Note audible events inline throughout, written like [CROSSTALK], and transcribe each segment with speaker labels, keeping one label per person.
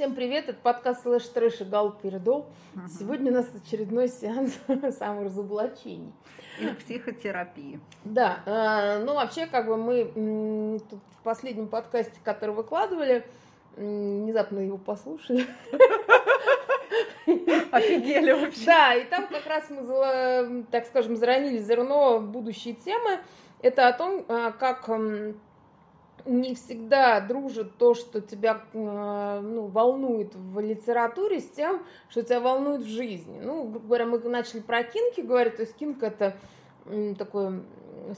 Speaker 1: Всем привет, это подкаст «Слэш Трэш» и Гал Передол. Сегодня у нас очередной сеанс [LAUGHS] саморазоблачений.
Speaker 2: Или психотерапии.
Speaker 1: Да, э, ну вообще, как бы мы тут в последнем подкасте, который выкладывали, внезапно его послушали. [LAUGHS]
Speaker 2: Офигели вообще.
Speaker 1: Да, и там как раз мы, так скажем, заронили зерно будущей темы. Это о том, а, как не всегда дружит то, что тебя э, ну, волнует в литературе, с тем, что тебя волнует в жизни. Ну, грубо говоря, мы начали про кинки говорить, то есть кинг это такое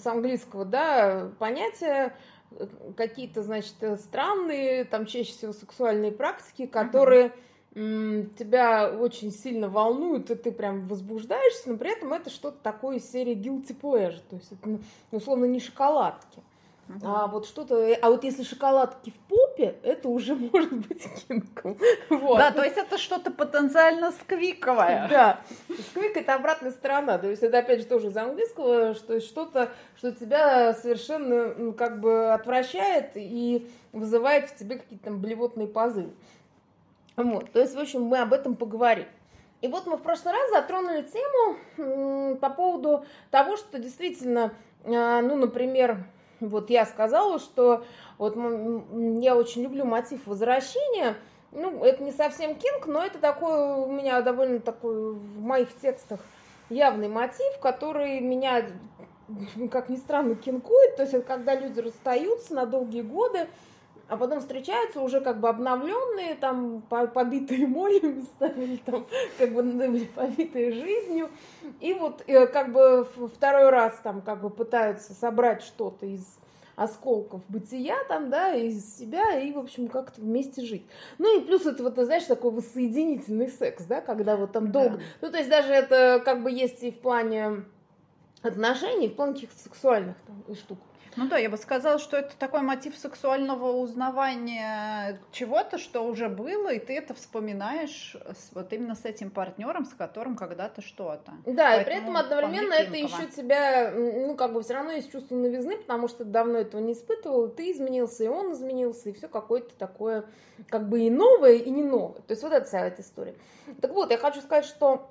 Speaker 1: с английского, да, понятие, э, какие-то, значит, э, странные, там чаще всего сексуальные практики, которые тебя очень сильно волнуют, и ты прям возбуждаешься, но при этом это что-то такое из серии guilty pleasure, то есть это, ну, условно, не шоколадки. А вот что-то, а вот если шоколадки в попе, это уже [LAUGHS] может быть кинком. Вот.
Speaker 2: Да, то есть это что-то потенциально сквиковое.
Speaker 1: Да, сквик это обратная сторона, то есть это опять же тоже из английского, что что-то, что тебя совершенно ну, как бы отвращает и вызывает в тебе какие-то там блевотные позывы. Вот, то есть, в общем, мы об этом поговорим. И вот мы в прошлый раз затронули тему по поводу того, что действительно, а, ну, например, вот я сказала, что вот я очень люблю мотив возвращения. Ну, это не совсем кинг, но это такой у меня довольно такой в моих текстах явный мотив, который меня, [LAUGHS] как ни странно, кинкует. То есть это когда люди расстаются на долгие годы, а потом встречаются уже как бы обновленные, там по- побитые молью местами, или там как бы ну, побитые жизнью. И вот э, как бы второй раз там как бы пытаются собрать что-то из осколков бытия там, да, из себя и, в общем, как-то вместе жить. Ну и плюс это вот, ты знаешь, такой воссоединительный секс, да, когда вот там долго...
Speaker 2: Да.
Speaker 1: Ну, то есть даже это как бы есть и в плане отношений, и в плане каких-то сексуальных там штук.
Speaker 2: Ну да, я бы сказала, что это такой мотив сексуального узнавания чего-то, что уже было, и ты это вспоминаешь с- вот именно с этим партнером, с которым когда-то что-то.
Speaker 1: Да, и при
Speaker 2: Поэтому
Speaker 1: этом одновременно это еще тебя, ну, как бы все равно есть чувство новизны, потому что ты давно этого не испытывал, ты изменился, и он изменился, и все какое-то такое, как бы и новое, и не новое. То есть вот эта вся эта история. Так вот, я хочу сказать, что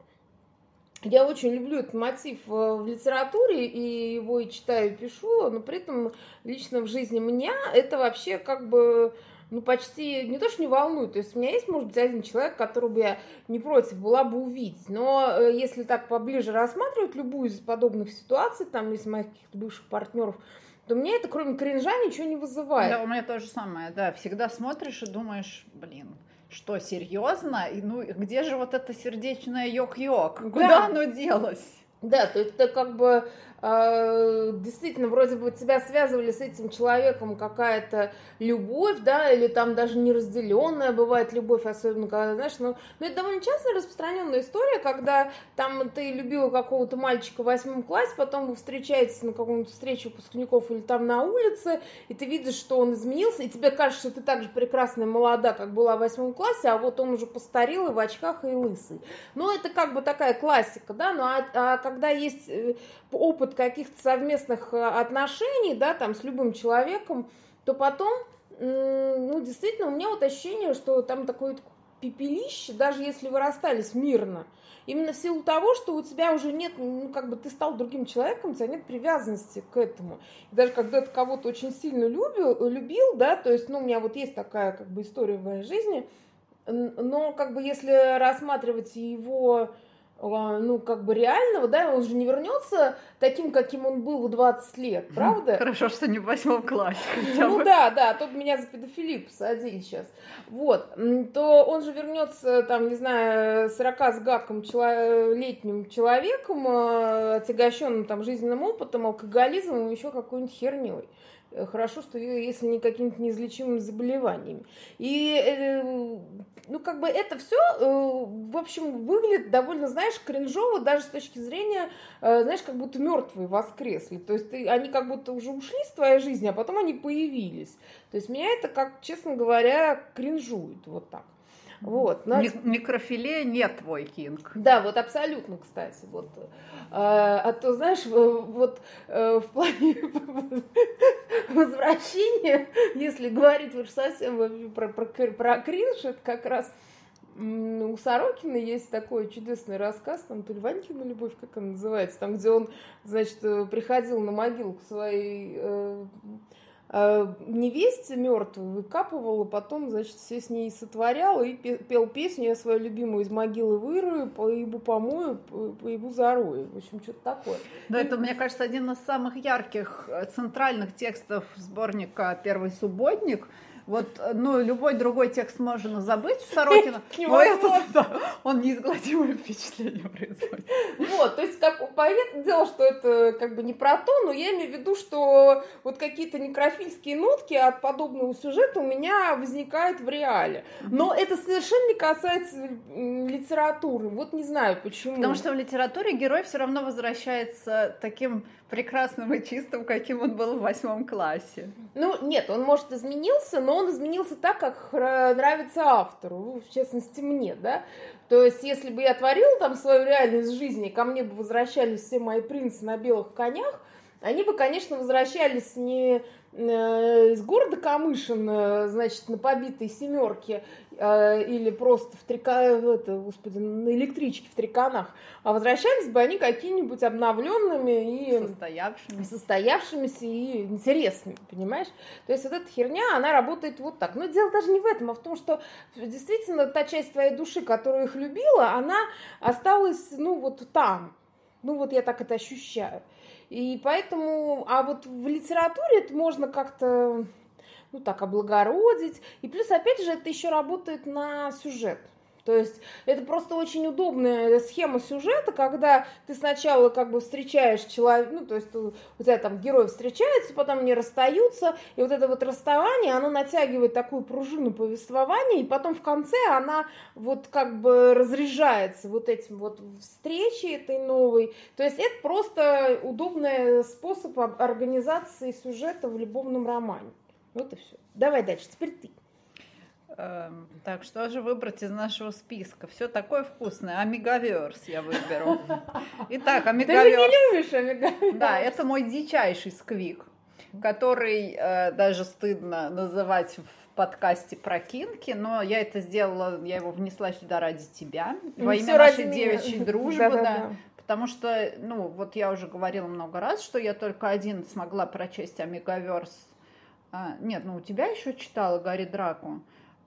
Speaker 1: я очень люблю этот мотив э, в литературе, и его и читаю, и пишу, но при этом лично в жизни меня это вообще как бы ну, почти не то, что не волнует. То есть у меня есть, может быть, один человек, которого я не против была бы увидеть. Но э, если так поближе рассматривать любую из подобных ситуаций, там, из моих каких-то бывших партнеров, то мне это, кроме кринжа, ничего не вызывает.
Speaker 2: Да, у меня то же самое, да. Всегда смотришь и думаешь, блин, что, серьезно? И, ну, где же вот это сердечное йок-йок? Куда
Speaker 1: Да.
Speaker 2: оно делось?
Speaker 1: Да, то есть это как бы э, действительно вроде бы тебя связывали с этим человеком какая-то любовь, да, или там даже неразделенная бывает любовь, особенно когда, знаешь, ну, ну это довольно часто распространенная история, когда там ты любила какого-то мальчика в восьмом классе, потом вы встречаетесь на каком-то встрече выпускников или там на улице, и ты видишь, что он изменился, и тебе кажется, что ты так же прекрасная молода, как была в восьмом классе, а вот он уже постарел и в очках, и лысый. Ну, это как бы такая классика, да, ну, а, а когда есть э, опыт каких-то совместных э, отношений, да, там, с любым человеком, то потом, ну, действительно, у меня вот ощущение, что там такое пепелище, даже если вы расстались мирно, именно в силу того, что у тебя уже нет, ну, как бы ты стал другим человеком, у тебя нет привязанности к этому. И даже когда ты кого-то очень сильно любил, любил, да, то есть, ну, у меня вот есть такая, как бы, история в моей жизни, но как бы если рассматривать его ну, как бы реального, да, он же не вернется таким, каким он был в 20 лет, правда?
Speaker 2: Хорошо, что не в восьмом классе
Speaker 1: Ну
Speaker 2: бы.
Speaker 1: да, да, тут меня за педофилию посадили сейчас. Вот, то он же вернется, там, не знаю, 40 с гаком чело- летним человеком, э, отягощенным там жизненным опытом, алкоголизмом и еще какой-нибудь херней. Э, Хорошо, что если не какими-то неизлечимыми заболеваниями. И, э, ну, как бы это все, в общем, выглядит довольно, знаешь, кринжово, даже с точки зрения, э, знаешь, как будто мертвые воскресли. То есть ты- они как будто уже ушли с твоей жизни, а потом они появились. То есть меня это, как, честно говоря, кринжует вот так. Вот.
Speaker 2: Но... Микрофиле нет твой кинг.
Speaker 1: Да, вот абсолютно, кстати. Вот. А, а то, знаешь, вот э, в плане [LAUGHS] возвращения, если говорить уж совсем про, про, про кринж, это как раз у Сорокина есть такой чудесный рассказ, там, то ли Ванькина любовь, как он называется, там, где он, значит, э, приходил на могилу к своей э, э, невесте мертвой, выкапывал, а потом, значит, все с ней сотворял и пел песню «Я свою любимую из могилы вырою, поебу помою, поебу зарою». В общем, что-то такое.
Speaker 2: Да, это, мне кажется, один из самых ярких э, центральных текстов сборника «Первый субботник», вот, ну, любой другой текст можно забыть Сорокина, [LAUGHS] но этот, да, он неизгладимое впечатление производит.
Speaker 1: Вот, то есть, как, понятное дело, что это как бы не про то, но я имею в виду, что вот какие-то некрофильские нотки от подобного сюжета у меня возникают в реале. Но это совершенно не касается литературы. Вот не знаю почему.
Speaker 2: Потому что в литературе герой все равно возвращается таким прекрасным и чистым, каким он был в восьмом классе.
Speaker 1: Ну, нет, он, может, изменился, но он изменился так, как нравится автору, в частности, мне, да. То есть, если бы я творила там свою реальность жизни, ко мне бы возвращались все мои принцы на белых конях, они бы, конечно, возвращались не э, из города Камышин, значит, на побитой семерке э, или просто в трика, это, господи, на электричке в триканах, а возвращались бы они какими-нибудь обновленными
Speaker 2: и состоявшимися.
Speaker 1: состоявшимися и интересными, понимаешь? То есть вот эта херня, она работает вот так. Но дело даже не в этом, а в том, что действительно та часть твоей души, которую их любила, она осталась, ну, вот там. Ну, вот я так это ощущаю. И поэтому, а вот в литературе это можно как-то, ну так, облагородить. И плюс, опять же, это еще работает на сюжет. То есть это просто очень удобная схема сюжета, когда ты сначала как бы встречаешь человека, ну то есть у тебя там герои встречаются, потом они расстаются, и вот это вот расставание, оно натягивает такую пружину повествования, и потом в конце она вот как бы разряжается вот этим вот встречей этой новой. То есть это просто удобный способ организации сюжета в любовном романе. Вот и все. Давай дальше, теперь ты.
Speaker 2: Эм, так, что же выбрать из нашего списка? Все такое вкусное. Амигаверс я выберу. [LAUGHS] Итак, Амигаверс.
Speaker 1: Ты не любишь Амигаверс?
Speaker 2: Да, это мой дичайший сквик, который э, даже стыдно называть в подкасте про кинки, но я это сделала, я его внесла сюда ради тебя, ну, во имя нашей девичьей [LAUGHS] дружбы, да. Потому что, ну, вот я уже говорила много раз, что я только один смогла прочесть Амигаверс. А, нет, ну у тебя еще читала Гарри Драку.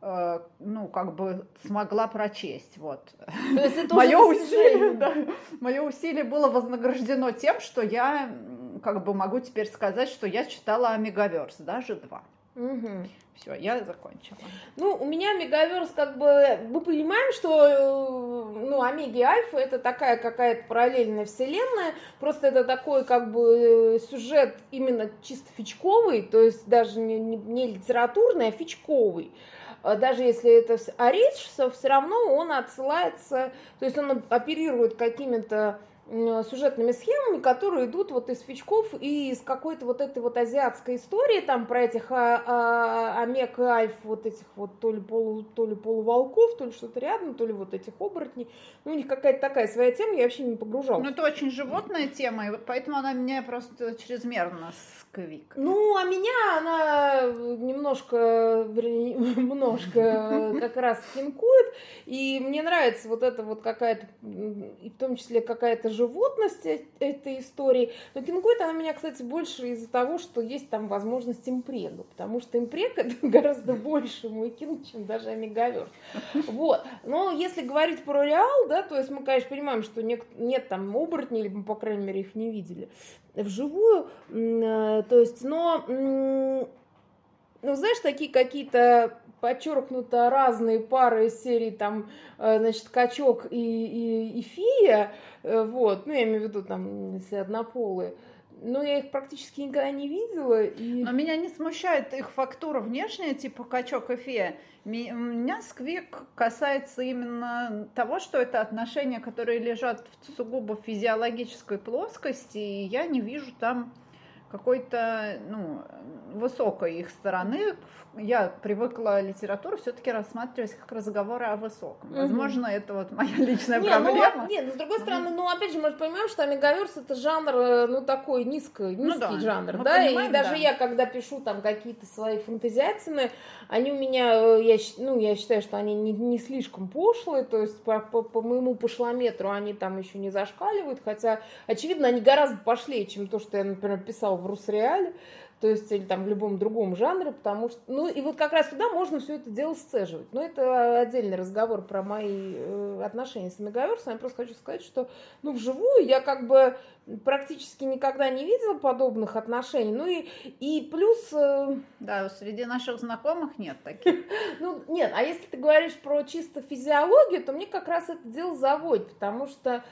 Speaker 2: Э, ну, как бы смогла прочесть. Вот. [LAUGHS]
Speaker 1: Мое усилие, да,
Speaker 2: мое усилие было вознаграждено тем, что я как бы могу теперь сказать, что я читала Омегаверс, даже два.
Speaker 1: Угу.
Speaker 2: Все, я закончила.
Speaker 1: Ну, у меня Мегаверс, как бы, мы понимаем, что, э, ну, Омеги и Альфа это такая какая-то параллельная вселенная, просто это такой, как бы, сюжет именно чисто фичковый, то есть даже не, не, не литературный, а фичковый. А даже если это Оречсов, все равно он отсылается, то есть он оперирует какими-то сюжетными схемами, которые идут вот из фичков и из какой-то вот этой вот азиатской истории, там про этих а, а, омег и альф, вот этих вот то ли, полу, то ли полуволков, то ли что-то рядом, то ли вот этих оборотней. Ну, у них какая-то такая своя тема, я вообще не погружалась.
Speaker 2: Ну, это очень животная тема, и вот поэтому она меня просто чрезмерно сквик.
Speaker 1: Ну, а меня она немножко, вернее, [LAUGHS] немножко [LAUGHS] как раз хинкует, и мне нравится вот это вот какая-то, и в том числе какая-то животность э, этой истории. Но кингует она меня, кстати, больше из-за того, что есть там возможность импрега, потому что импрег это [LAUGHS] гораздо больше мой чем даже амигаверс. Вот. Но если говорить про реал, да, то есть мы, конечно, понимаем, что нет, нет там оборотней, мы, по крайней мере, их не видели вживую, э, то есть, но, ну, знаешь, такие какие-то подчеркнуто разные пары из серии там, э, значит, качок и, и, и фия, э, вот, ну, я имею в виду там, если однополые, но я их практически никогда не видела. И...
Speaker 2: Но меня не смущает их фактура внешняя, типа качок и фея. Меня сквик касается именно того, что это отношения, которые лежат в сугубо физиологической плоскости, и я не вижу там какой-то, ну, высокой их стороны. Я привыкла литературу все-таки рассматривать как разговоры о высоком. Угу. Возможно, это вот моя личная не, ну, проблема.
Speaker 1: Ну, нет, с другой стороны, ну, опять же, мы же понимаем, что Омегаверс это жанр, э, ну, такой низко, низкий ну, да. жанр, мы да, понимаем, и даже да. я, когда пишу там какие-то свои фантазиатины, они у меня, э, я, ну, я считаю, что они не, не слишком пошлые, то есть по, по, по моему пошлометру они там еще не зашкаливают, хотя, очевидно, они гораздо пошлее, чем то, что я, например, писала в Русреале то есть или там в любом другом жанре, потому что, ну и вот как раз туда можно все это дело сцеживать. Но это отдельный разговор про мои э, отношения с Мегаверсом. Я просто хочу сказать, что, ну, вживую я как бы практически никогда не видела подобных отношений. Ну и, и плюс... Э...
Speaker 2: Да, среди наших знакомых нет таких. [LAUGHS]
Speaker 1: Ну, нет, а если ты говоришь про чисто физиологию, то мне как раз это дело заводит, потому что...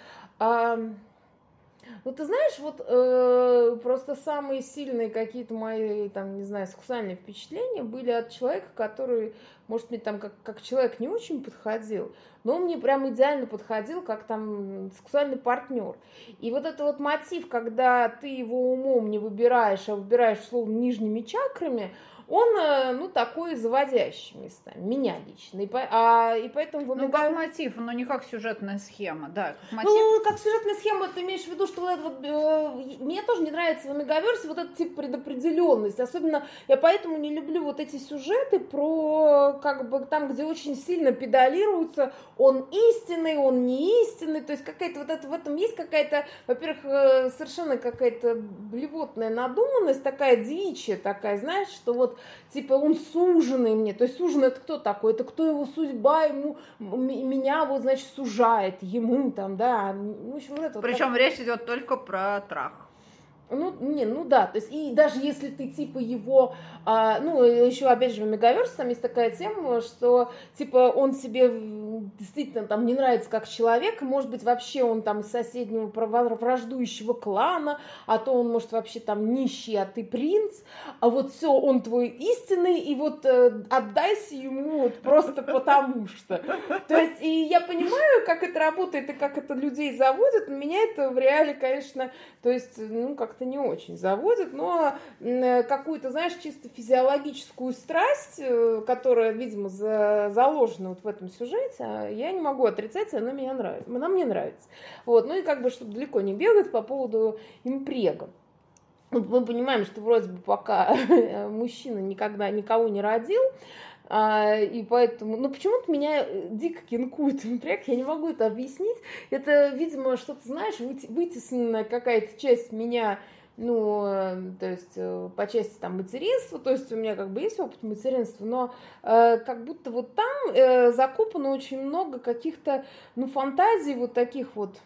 Speaker 1: Ну, ты знаешь, вот э, просто самые сильные какие-то мои, там, не знаю, сексуальные впечатления были от человека, который, может, мне там как, как человек не очень подходил, но он мне прям идеально подходил, как там сексуальный партнер. И вот это вот мотив, когда ты его умом не выбираешь, а выбираешь, словно, нижними чакрами, он, э, ну, такой заводящий местами, меня лично. И, по, а, и поэтому
Speaker 2: вы Ну, как мотив, но не как сюжетная схема, да.
Speaker 1: Как мотив. Ну, как сюжетная схема, ты имеешь в виду, что вот это вот, э, мне тоже не нравится в Омегаверсе вот этот тип предопределенность. Особенно я поэтому не люблю вот эти сюжеты про, как бы, там, где очень сильно педалируются, он истинный, он не истинный, то есть какая-то вот это, в этом есть какая-то, во-первых, э, совершенно какая-то блевотная надуманность, такая дичь, такая, знаешь, что вот типа он суженный мне. То есть суженый это кто такой? Это кто его судьба ему, меня вот, значит, сужает, ему там, да. В
Speaker 2: общем, вот это Причем вот так... речь идет только про трах.
Speaker 1: Ну, не, ну да, то есть, и даже если ты, типа, его, а, ну, еще, опять же, в Мегаверс там есть такая тема, что, типа, он себе действительно там не нравится как человек, может быть, вообще он там из соседнего враждующего клана, а то он, может, вообще там нищий, а ты принц, а вот все, он твой истинный, и вот э, отдайся ему вот просто потому что. То есть, и я понимаю, как это работает и как это людей заводит, но меня это в реале, конечно, то есть, ну, как-то не очень заводит, но какую-то, знаешь, чисто физиологическую страсть, э, которая, видимо, за, заложена вот в этом сюжете, я не могу отрицать, она меня нравится, она мне нравится. Вот, ну и как бы, чтобы далеко не бегать по поводу импрега. Мы понимаем, что вроде бы пока [LAUGHS] мужчина никогда никого не родил, а, и поэтому, ну, почему-то меня э, дико кинкует напряг, я не могу это объяснить. Это, видимо, что-то, знаешь, вытесненная какая-то часть меня, ну, э, то есть э, по части там материнства, то есть у меня как бы есть опыт материнства, но э, как будто вот там э, закопано очень много каких-то, ну, фантазий вот таких вот,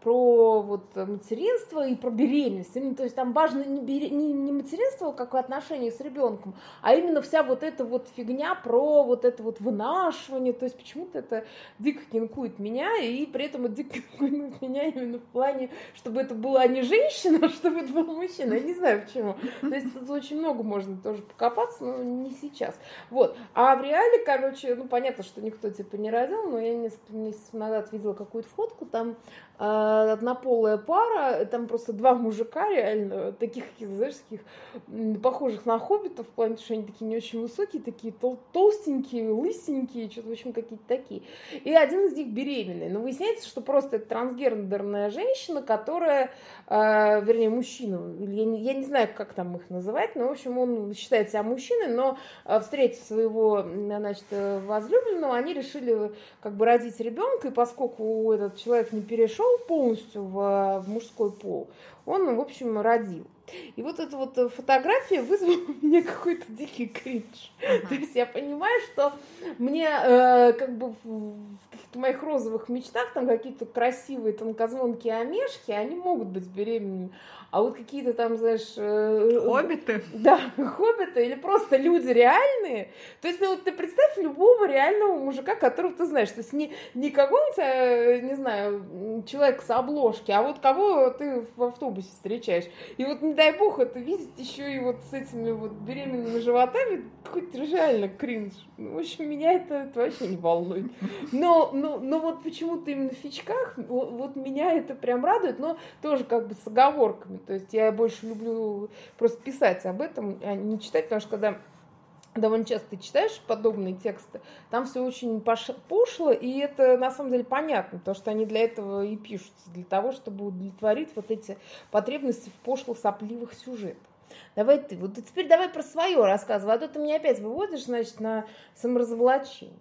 Speaker 1: про вот материнство и про беременность. Именно, то есть там важно не, бере... не, не материнство как отношение с ребенком, а именно вся вот эта вот фигня про вот это вот вынашивание. То есть почему-то это дико кинкует меня, и при этом это дико кинкует меня именно в плане, чтобы это была не женщина, а чтобы это был мужчина. Я не знаю почему. То есть тут очень много можно тоже покопаться, но не сейчас. Вот. А в реале, короче, ну понятно, что никто типа не родил, но я несколько месяцев назад видела какую-то фотку, там а, однополая пара, там просто два мужика реально, таких, знаешь, таких похожих на хоббитов, в плане, что они такие не очень высокие, такие тол толстенькие, лысенькие, что-то, в общем, какие-то такие. И один из них беременный. Но выясняется, что просто это трансгендерная женщина, которая, э, вернее, мужчина, я не, я не знаю, как там их называть, но, в общем, он считает себя мужчиной, но, э, встретив своего, значит, возлюбленного, они решили как бы родить ребенка, и поскольку этот человек не перешел перешел полностью в, в мужской пол, он, в общем, родил. И вот эта вот фотография вызвала у меня какой-то дикий кринж. Uh-huh. То есть я понимаю, что мне э, как бы в каких-то моих розовых мечтах там какие-то красивые тонкозвонкие омешки, они могут быть беременными. А вот какие-то там, знаешь... Э,
Speaker 2: хоббиты?
Speaker 1: Да, [LAUGHS] хоббиты или просто люди реальные. То есть, ну вот ты представь любого реального мужика, которого ты знаешь. То есть не, не какого-нибудь, э, не знаю, человека с обложки, а вот кого ты в автобусе встречаешь. И вот дай бог это видеть еще и вот с этими вот беременными животами, хоть реально кринж. Ну, в общем, меня это, это вообще не волнует. Но, но, но вот почему-то именно в фичках, вот, вот меня это прям радует, но тоже как бы с оговорками. То есть я больше люблю просто писать об этом, а не читать, потому что когда довольно часто ты читаешь подобные тексты, там все очень пошло, и это на самом деле понятно, потому что они для этого и пишутся, для того, чтобы удовлетворить вот эти потребности в пошло-сопливых сюжетах. Давай ты, вот теперь давай про свое рассказывай, а то ты меня опять выводишь, значит, на саморазоблачение.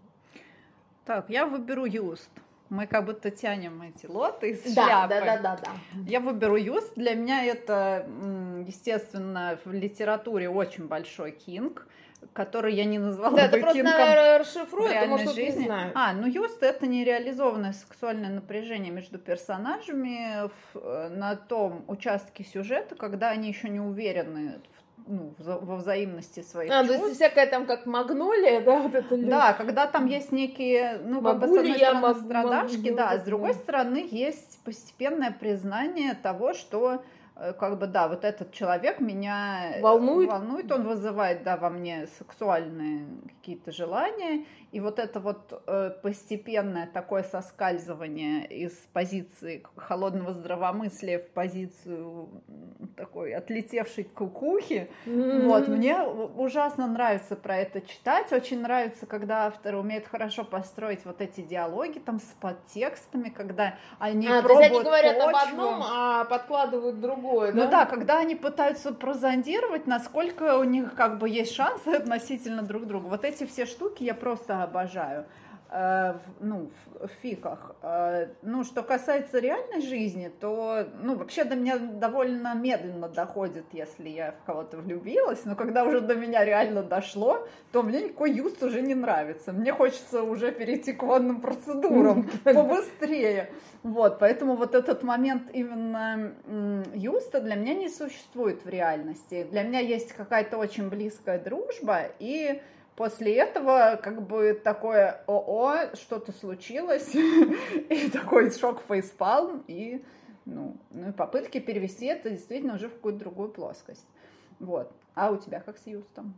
Speaker 2: Так, я выберу Юст. Мы как будто тянем эти лоты из
Speaker 1: да,
Speaker 2: шляпы.
Speaker 1: Да, да, да, да.
Speaker 2: Я выберу Юст. Для меня это, естественно, в литературе очень большой кинг который я не назвала
Speaker 1: да, бы это кинком просто расшифруй, это может жизни. Не знаю.
Speaker 2: А, ну Юст это нереализованное сексуальное напряжение между персонажами в, э, на том участке сюжета, когда они еще не уверены ну, во взаимности своих
Speaker 1: а, чувств. то есть всякая там как магнолия, да, вот это
Speaker 2: Да, когда там есть некие, ну, как бы, с одной стороны, мог, страдашки, могу, да, а с другой стороны, есть постепенное признание того, что как бы, да, вот этот человек меня
Speaker 1: э, волнует,
Speaker 2: волнует он вызывает, да, во мне сексуальные какие-то желания, и вот это вот э, постепенное такое соскальзывание из позиции холодного здравомыслия в позицию такой отлетевшей кукухи, mm-hmm. вот, мне ужасно нравится про это читать, очень нравится, когда автор умеет хорошо построить вот эти диалоги там с подтекстами, когда они а, пробуют то есть они
Speaker 1: говорят
Speaker 2: почву.
Speaker 1: об одном, а подкладывают другое,
Speaker 2: да? Ну да, когда они пытаются прозондировать, насколько у них как бы есть шансы относительно друг друга. Вот эти все штуки я просто обожаю э, ну, в фиках. Э, ну, что касается реальной жизни, то, ну, вообще до меня довольно медленно доходит, если я в кого-то влюбилась, но когда уже до меня реально дошло, то мне никакой юст уже не нравится. Мне хочется уже перейти к водным процедурам [LAUGHS] побыстрее. Вот, поэтому вот этот момент именно юста для меня не существует в реальности. Для меня есть какая-то очень близкая дружба, и После этого как бы такое ОО, что-то случилось, [LAUGHS] и такой шок фейспалм, и ну, ну и попытки перевести это действительно уже в какую-то другую плоскость. Вот. А у тебя как с Юстом?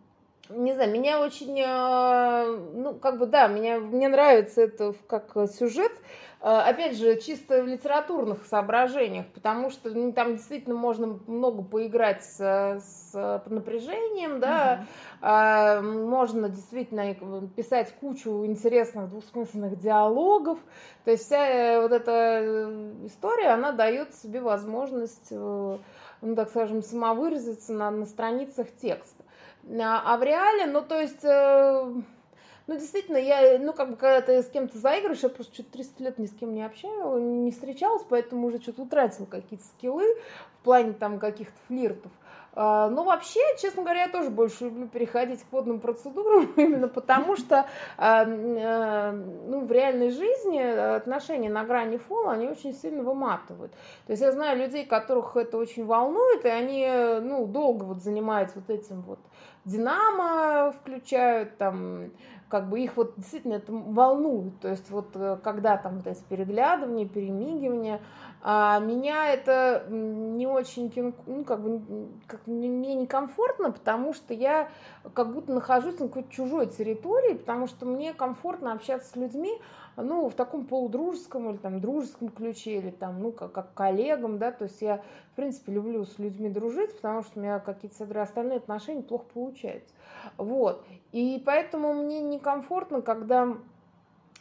Speaker 1: Не знаю, меня очень, э, ну, как бы, да, меня, мне нравится это как сюжет, Э, опять же, чисто в литературных соображениях, потому что ну, там действительно можно много поиграть с, с напряжением, да, uh-huh. можно действительно писать кучу интересных двусмысленных диалогов, то есть вся вот эта история, она дает себе возможность, ну, так скажем, самовыразиться на, на страницах текста. А, а в реале, ну, то есть ну, действительно, я, ну, как бы, когда ты с кем-то заигрываешь, я просто что-то 300 лет ни с кем не общаюсь, не встречалась, поэтому уже что-то утратила какие-то скиллы в плане там каких-то флиртов. А, но вообще, честно говоря, я тоже больше люблю переходить к водным процедурам, [LAUGHS] именно потому что а, ну, в реальной жизни отношения на грани фола, они очень сильно выматывают. То есть я знаю людей, которых это очень волнует, и они ну, долго вот занимаются вот этим вот динамо, включают там как бы их вот действительно это волнует. То есть вот э, когда там вот эти переглядывания, перемигивания, а меня это не очень, ну, как бы, как, мне некомфортно, потому что я как будто нахожусь на какой-то чужой территории, потому что мне комфортно общаться с людьми, ну, в таком полудружеском или там дружеском ключе, или там, ну, как, как коллегам, да, то есть я, в принципе, люблю с людьми дружить, потому что у меня какие-то остальные отношения плохо получаются. Вот. И поэтому мне некомфортно, когда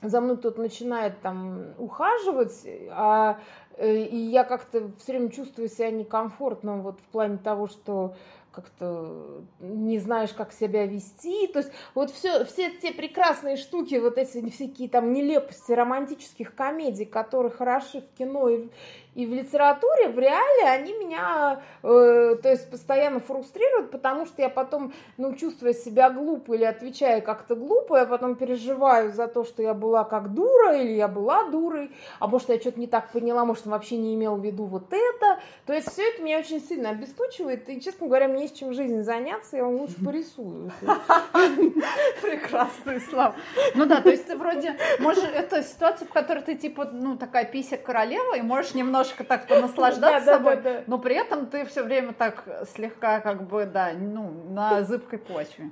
Speaker 1: за мной кто-то начинает там ухаживать, а, э, и я как-то все время чувствую себя некомфортно вот в плане того, что как-то не знаешь, как себя вести. То есть вот все, все те прекрасные штуки, вот эти всякие там нелепости романтических комедий, которые хороши в кино и, и в литературе, в реале они меня, э, то есть, постоянно фрустрируют, потому что я потом, ну, чувствуя себя глупо или отвечая как-то глупо, я потом переживаю за то, что я была как дура или я была дурой, а может, я что-то не так поняла, может, он вообще не имел в виду вот это. То есть все это меня очень сильно обесточивает, и, честно говоря, мне есть чем жизнь заняться, я вам лучше порисую. [LAUGHS]
Speaker 2: Прекрасный слав. Ну да, то есть ты вроде, может, это ситуация, в которой ты типа, ну, такая пися королева, и можешь немножко так понаслаждаться собой, но при этом ты все время так слегка, как бы, да, ну, на зыбкой почве.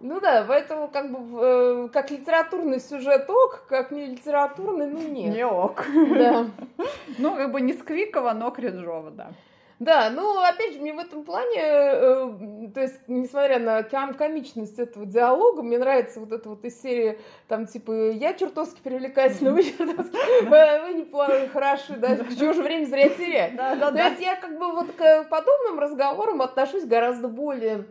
Speaker 1: Ну да, поэтому как бы э, как литературный сюжет ок, как не литературный, ну нет.
Speaker 2: Не ок.
Speaker 1: Да.
Speaker 2: Ну, как бы не сквиково, но кринжово, да.
Speaker 1: Да, ну, опять же, мне в этом плане, э, то есть, несмотря на ком комичность этого диалога, мне нравится вот эта вот из серии, там, типа, я чертовски привлекательна, вы чертовски, [LAUGHS] вы неплохо, хороши, да, чего же время зря терять. То есть, я как бы вот к подобным разговорам отношусь гораздо более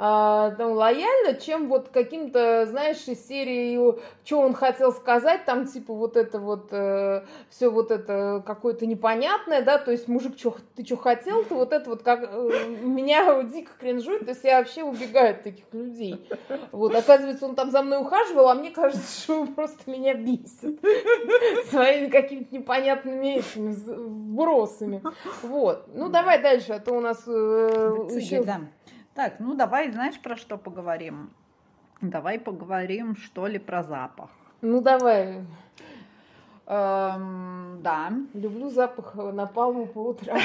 Speaker 1: а, там, лояльно, чем вот каким-то, знаешь, из серии, что он хотел сказать, там, типа, вот это вот, э, все вот это какое-то непонятное, да, то есть, мужик, чё, ты что хотел, то вот это вот как э, меня дико кринжует, то есть, я вообще убегаю от таких людей. Вот, оказывается, он там за мной ухаживал, а мне кажется, что он просто меня бесит своими какими-то непонятными этими вбросами. Вот. Ну, давай дальше, а то у нас э, еще...
Speaker 2: Да. Так, ну давай, знаешь, про что поговорим? Давай поговорим, что ли, про запах.
Speaker 1: Ну давай.
Speaker 2: Эм, да.
Speaker 1: Люблю запах напалма по утрам.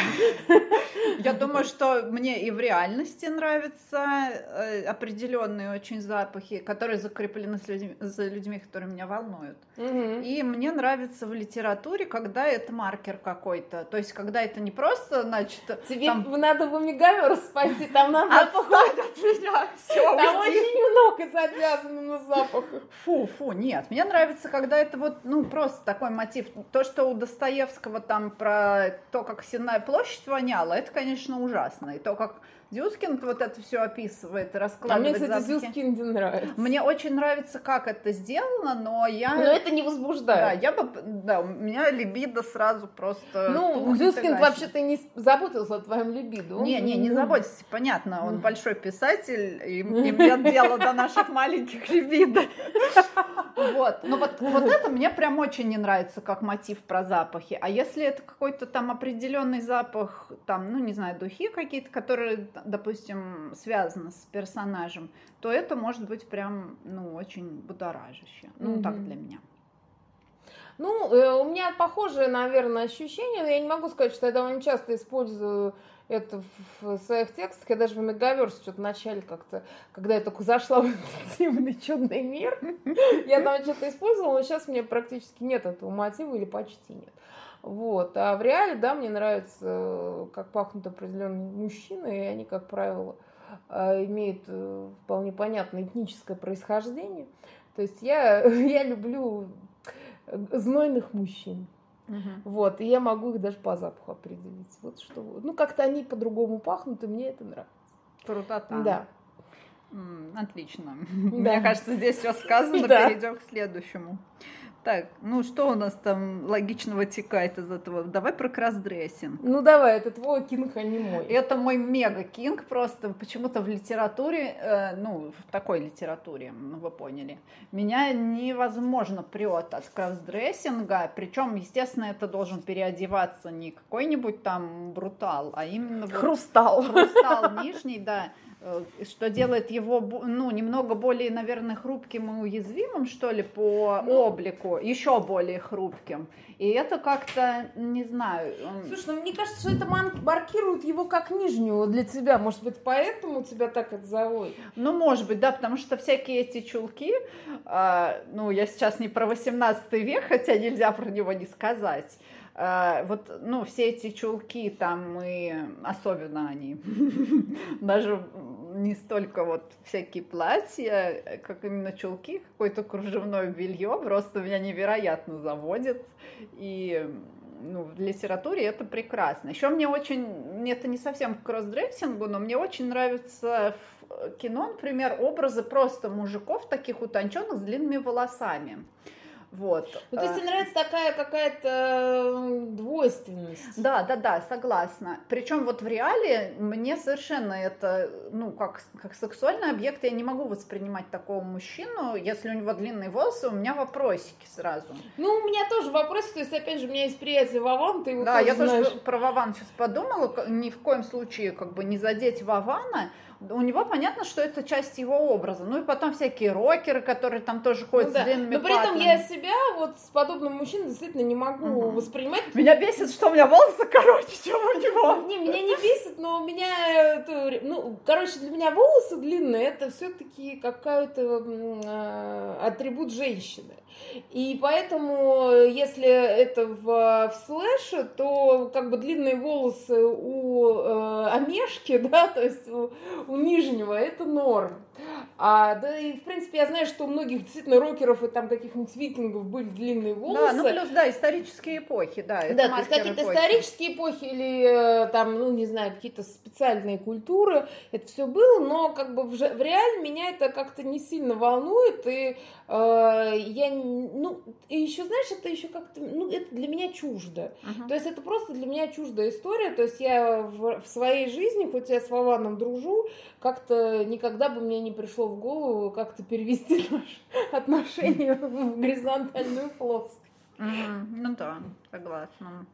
Speaker 2: Я думаю, что мне и в реальности нравятся э, определенные очень запахи, которые закреплены с людьми, за людьми, которые меня волнуют. Угу. И мне нравится в литературе, когда это маркер какой-то. То есть, когда это не просто, значит...
Speaker 1: Тебе там... надо в Омегаверс пойти, там надо...
Speaker 2: Отстань от меня, все,
Speaker 1: Там уйди. очень много завязано на запахах.
Speaker 2: Фу, фу, нет. Мне нравится, когда это вот, ну, просто такой мотив. То, что у Достоевского там про то, как Сенная площадь воняла, это, конечно, ужасно. И то, как Зюскин вот это все описывает, раскладывает
Speaker 1: А мне, кстати, Зюскин не нравится.
Speaker 2: Мне очень нравится, как это сделано, но я...
Speaker 1: Но это не возбуждает.
Speaker 2: Да, я бы... Да, у меня либидо сразу просто...
Speaker 1: Ну, Зюскин вообще-то не заботился о твоем либидо.
Speaker 2: Не, не, не заботится, понятно. Он большой писатель, и имеет дело до наших маленьких либидо. Вот. Но вот, вот это мне прям очень не нравится, как мотив про запахи. А если это какой-то там определенный запах, там, ну, не знаю, духи какие-то, которые допустим, связано с персонажем, то это может быть прям, ну, очень будоражаще. Ну, mm-hmm. так для меня.
Speaker 1: Ну, э, у меня похожее, наверное, ощущение, но я не могу сказать, что я довольно часто использую это в своих текстах. Я даже в Мегаверс что-то в начале как-то, когда я только зашла в этот чудный мир, [LAUGHS] я там что-то использовала, но сейчас мне практически нет этого мотива или почти нет. Вот. А в реале, да, мне нравится, как пахнут определенные мужчины, и они, как правило, а, имеют э, вполне понятное этническое происхождение. То есть я, [LAUGHS] я люблю знойных мужчин. Угу. Вот, и я могу их даже по запаху определить. Вот что. Ну, как-то они по-другому пахнут, и мне это нравится.
Speaker 2: Крутота.
Speaker 1: Да.
Speaker 2: Отлично. Да. Мне кажется, здесь все сказано. [LAUGHS] Да. Перейдем к следующему. Так, ну что у нас там логично вытекает из этого? Давай про кроссдрессинг.
Speaker 1: Ну давай, это твой кинг, а не мой.
Speaker 2: Это мой мега-кинг, просто почему-то в литературе, э, ну, в такой литературе, ну, вы поняли, меня невозможно прет от кроссдрессинга, причем, естественно, это должен переодеваться не какой-нибудь там брутал, а именно...
Speaker 1: Хрустал.
Speaker 2: Вот, хрустал нижний, да. Э, что делает его, ну, немного более, наверное, хрупким и уязвимым, что ли, по ну, облику, еще более хрупким. И это как-то, не знаю...
Speaker 1: Слушай, ну, мне кажется, что это маркирует его как нижнюю для тебя. Может быть, поэтому тебя так заводит?
Speaker 2: Ну, может быть, да, потому что всякие эти чулки, э, ну, я сейчас не про 18 век, хотя нельзя про него не сказать, вот, ну, все эти чулки там и особенно они, [LAUGHS] даже не столько вот всякие платья, как именно чулки, какое-то кружевное белье просто меня невероятно заводит. И ну, в литературе это прекрасно. Еще мне очень, это не совсем к кроссдрессингу, но мне очень нравится в кино, например, образы просто мужиков таких утонченных с длинными волосами. Вот.
Speaker 1: Ну, то есть тебе нравится такая какая-то двойственность.
Speaker 2: Да, да, да, согласна. Причем вот в реале мне совершенно это, ну, как, как сексуальный объект, я не могу воспринимать такого мужчину, если у него длинные волосы, у меня вопросики сразу.
Speaker 1: Ну, у меня тоже вопросы, то есть, опять же, у меня есть приятель Вован, ты его
Speaker 2: Да,
Speaker 1: тоже
Speaker 2: я
Speaker 1: знаешь.
Speaker 2: тоже про Вован сейчас подумала, ни в коем случае как бы не задеть Вована, у него понятно, что это часть его образа. Ну и потом всякие рокеры, которые там тоже ходят
Speaker 1: Ну да.
Speaker 2: с длинными
Speaker 1: Но при этом
Speaker 2: патлами.
Speaker 1: я себя вот с подобным мужчиной действительно не могу
Speaker 2: Мгм.
Speaker 1: воспринимать.
Speaker 2: Меня бесит, что у меня волосы короче, чем у него.
Speaker 1: Не, меня не бесит, но у меня, это, ну, короче, для меня волосы длинные, это все-таки какой-то э, атрибут женщины. И поэтому, если это в, в слэше, то как бы длинные волосы у э, Амешки, [LAUGHS] да, то есть у, у нижнего, это норм. А, да и, в принципе, я знаю, что у многих действительно рокеров и там каких-нибудь викингов были длинные волосы.
Speaker 2: Да, ну плюс, да, исторические эпохи, да. это
Speaker 1: Да, то есть какие-то
Speaker 2: эпохи.
Speaker 1: исторические эпохи или э, там, ну, не знаю, какие-то специальные культуры, это все было, но как бы в, в реале меня это как-то не сильно волнует, и э, я, не- ну, и еще, знаешь, это еще как-то, ну, это для меня чуждо.
Speaker 2: Мгм.
Speaker 1: То есть это просто для меня чуждая история, то есть я в, в своей жизни, хоть я с Вованом дружу, как-то никогда бы мне не пришло в голову как-то перевести [LAUGHS] наши отношения в горизонтальную плоскость.
Speaker 2: Ну да, согласна.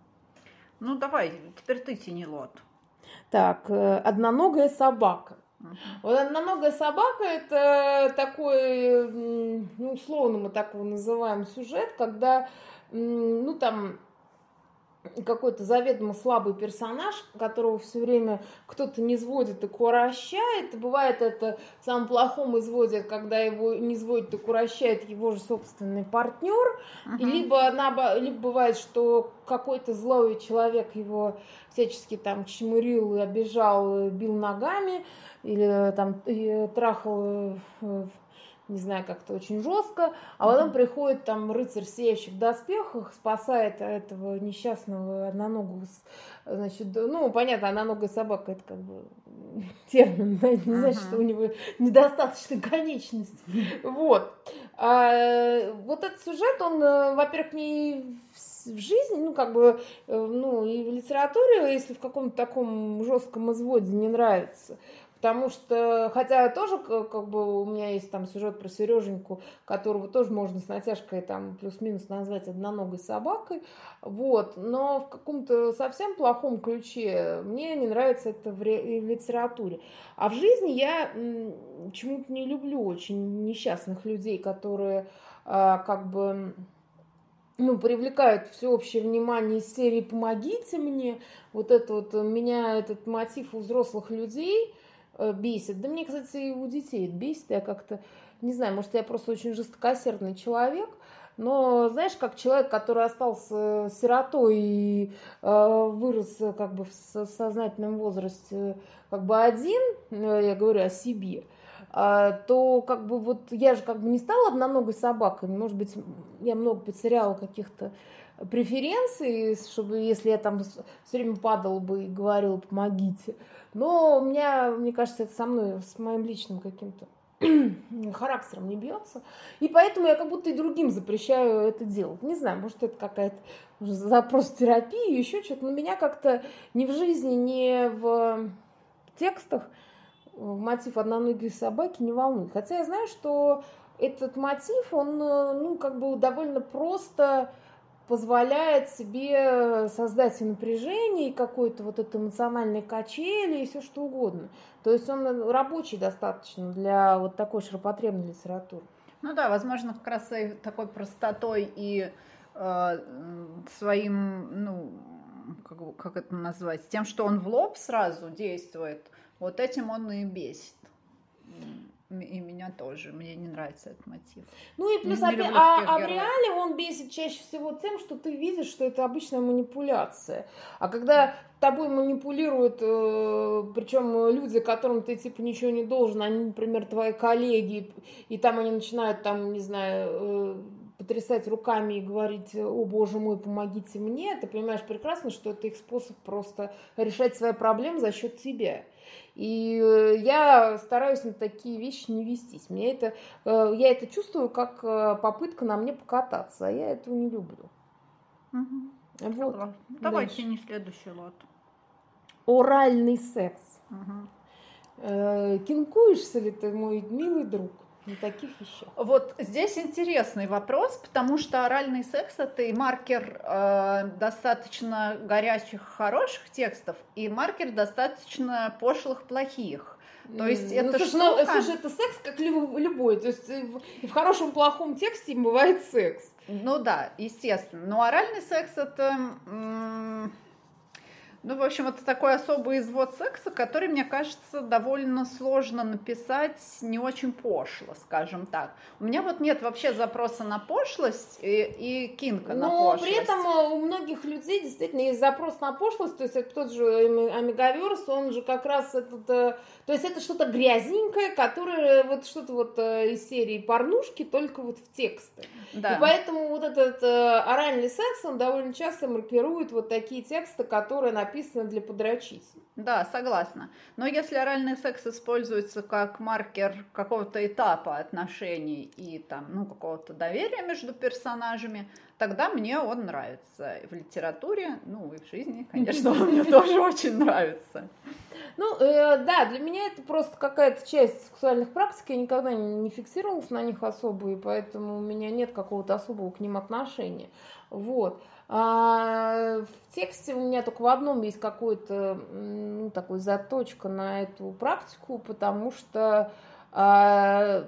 Speaker 2: Ну давай, теперь ты тяни лот.
Speaker 1: Так, э, одноногая собака. Вот одноногая собака это такой, ну, условно мы так его называем, сюжет, когда, ну, там какой-то заведомо слабый персонаж, которого все время кто-то не сводит и курощает. Бывает это в самом плохом изводе, когда его не сводит и курощает его же собственный партнер. И
Speaker 2: Мгм.
Speaker 1: либо, набо- либо бывает, что какой-то злой человек его всячески там чмырил и обижал, бил ногами, или там трахал, э, не знаю, как-то очень жестко, а потом
Speaker 2: Мгм.
Speaker 1: приходит там рыцарь в сияющих доспехах, спасает этого несчастного одноногого, значит, ну, понятно, одноногая собака, это как бы [LAUGHS] термин, да, это не значит,
Speaker 2: Мгм.
Speaker 1: что у него недостаточно конечности. Вот. А, вот этот сюжет, он, э, во-первых, в с- в жизни, ну, как бы, э, ну, и в литературе, если в каком-то таком жестком изводе не нравится. Потому что, хотя тоже, как бы, у меня есть там сюжет про Сереженьку, которого тоже можно с натяжкой там плюс-минус назвать одноногой собакой, вот, но в каком-то совсем плохом ключе мне не нравится это в, ре- в литературе. А в жизни я м, почему-то не люблю очень несчастных людей, которые а, как бы ну, привлекают всеобщее внимание из серии «Помогите мне». Вот это вот э, меня этот мотив у взрослых людей бесит. Да мне, кстати, и у детей это бесит. Я как-то, не знаю, может, я просто очень жестокосердный человек, но знаешь, как человек, который остался сиротой и э, вырос э, как бы в со- сознательном возрасте как бы один, э, я говорю о себе, а, то как бы вот я же как бы не стала одноногой собакой, может быть, я много потеряла каких-то преференций, чтобы если я там все время падала бы и говорила помогите. Но у меня, мне кажется, это со мной, с моим личным каким-то [CLEARS THROAT] характером не бьется. И поэтому я как будто и другим запрещаю это делать. Не знаю, может, это какая-то запрос терапии, еще что-то. Но меня как-то ни в жизни, ни в текстах э, мотив одноногой собаки не волнует. Хотя я знаю, что этот мотив, он, э, ну, как бы довольно просто позволяет себе создать и напряжение, и какой-то вот это эмоциональной качели, и все что угодно. То есть он рабочий достаточно для вот такой ширпотребной литературы.
Speaker 2: Ну да, возможно, как раз такой простотой и э, своим, ну, как, как это назвать, тем, что он в лоб сразу действует, вот этим он и бесит. И меня тоже, мне не нравится этот мотив.
Speaker 1: Ну и плюс,
Speaker 2: Не люблю
Speaker 1: а, а в реале он бесит чаще всего тем, что ты видишь, что это обычная манипуляция. А когда тобой манипулируют, э, причем люди, которым ты типа ничего не должен, они, например, твои коллеги, и там они начинают там, не знаю, э, потрясать руками и говорить, о боже мой, помогите мне, ты понимаешь прекрасно, что это их способ просто решать свои проблемы за счет тебя. И э, я стараюсь на такие вещи не вестись. Мне это, э, я это чувствую как э, попытка на мне покататься, а я этого не люблю.
Speaker 2: Угу. Вот. Давайте не следующий лот.
Speaker 1: Оральный секс. Угу. Кинкуешься ли ты, мой милый друг? На таких вещах.
Speaker 2: Вот здесь интересный вопрос, потому что оральный секс это и маркер э, достаточно горячих, хороших текстов, и маркер достаточно пошлых, плохих. То есть
Speaker 1: ну,
Speaker 2: это
Speaker 1: слушай, ну, штука... ну, слушай, это секс как любой. То есть и в хорошем, плохом тексте бывает секс.
Speaker 2: Ну да, естественно. Но оральный секс это... М- ну, в общем, это такой особый извод секса, который, мне кажется, довольно сложно написать, не очень пошло, скажем так. У меня вот нет вообще запроса на пошлость и, и кинка Но на пошлость.
Speaker 1: Но при этом э, у многих людей действительно есть запрос на пошлость, то есть это тот же Омегаверс, он же как раз этот, э, то есть это что-то грязненькое, которое вот что-то вот э, из серии порнушки, только вот в тексты. Да. И поэтому вот этот оральный секс, он довольно часто маркирует вот такие тексты, которые написаны написано для подрочить.
Speaker 2: Да, согласна. Но если оральный секс используется как маркер какого-то этапа отношений и там, ну, какого-то доверия между персонажами, тогда мне он нравится. В литературе, ну, и в жизни, конечно, он мне тоже очень нравится.
Speaker 1: Ну, э, да, для меня это просто какая-то часть сексуальных практик, я никогда не фиксировалась на них особо, и поэтому у меня нет какого-то особого к ним отношения. Вот. А в тексте у меня только в одном есть какой-то ну, такой заточка на эту практику, потому что а,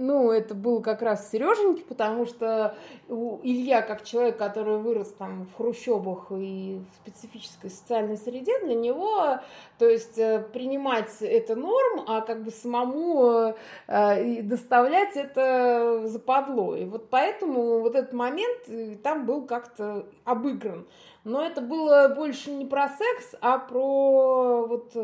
Speaker 1: ну, это было как раз Сереженьки, потому что Илья, как человек, который вырос там в хрущебах и в специфической социальной среде, для него, то есть э, принимать это норм, а как бы самому э, доставлять это западло. И вот поэтому вот этот момент э, там был как-то обыгран. Но это было больше не про секс, а про вот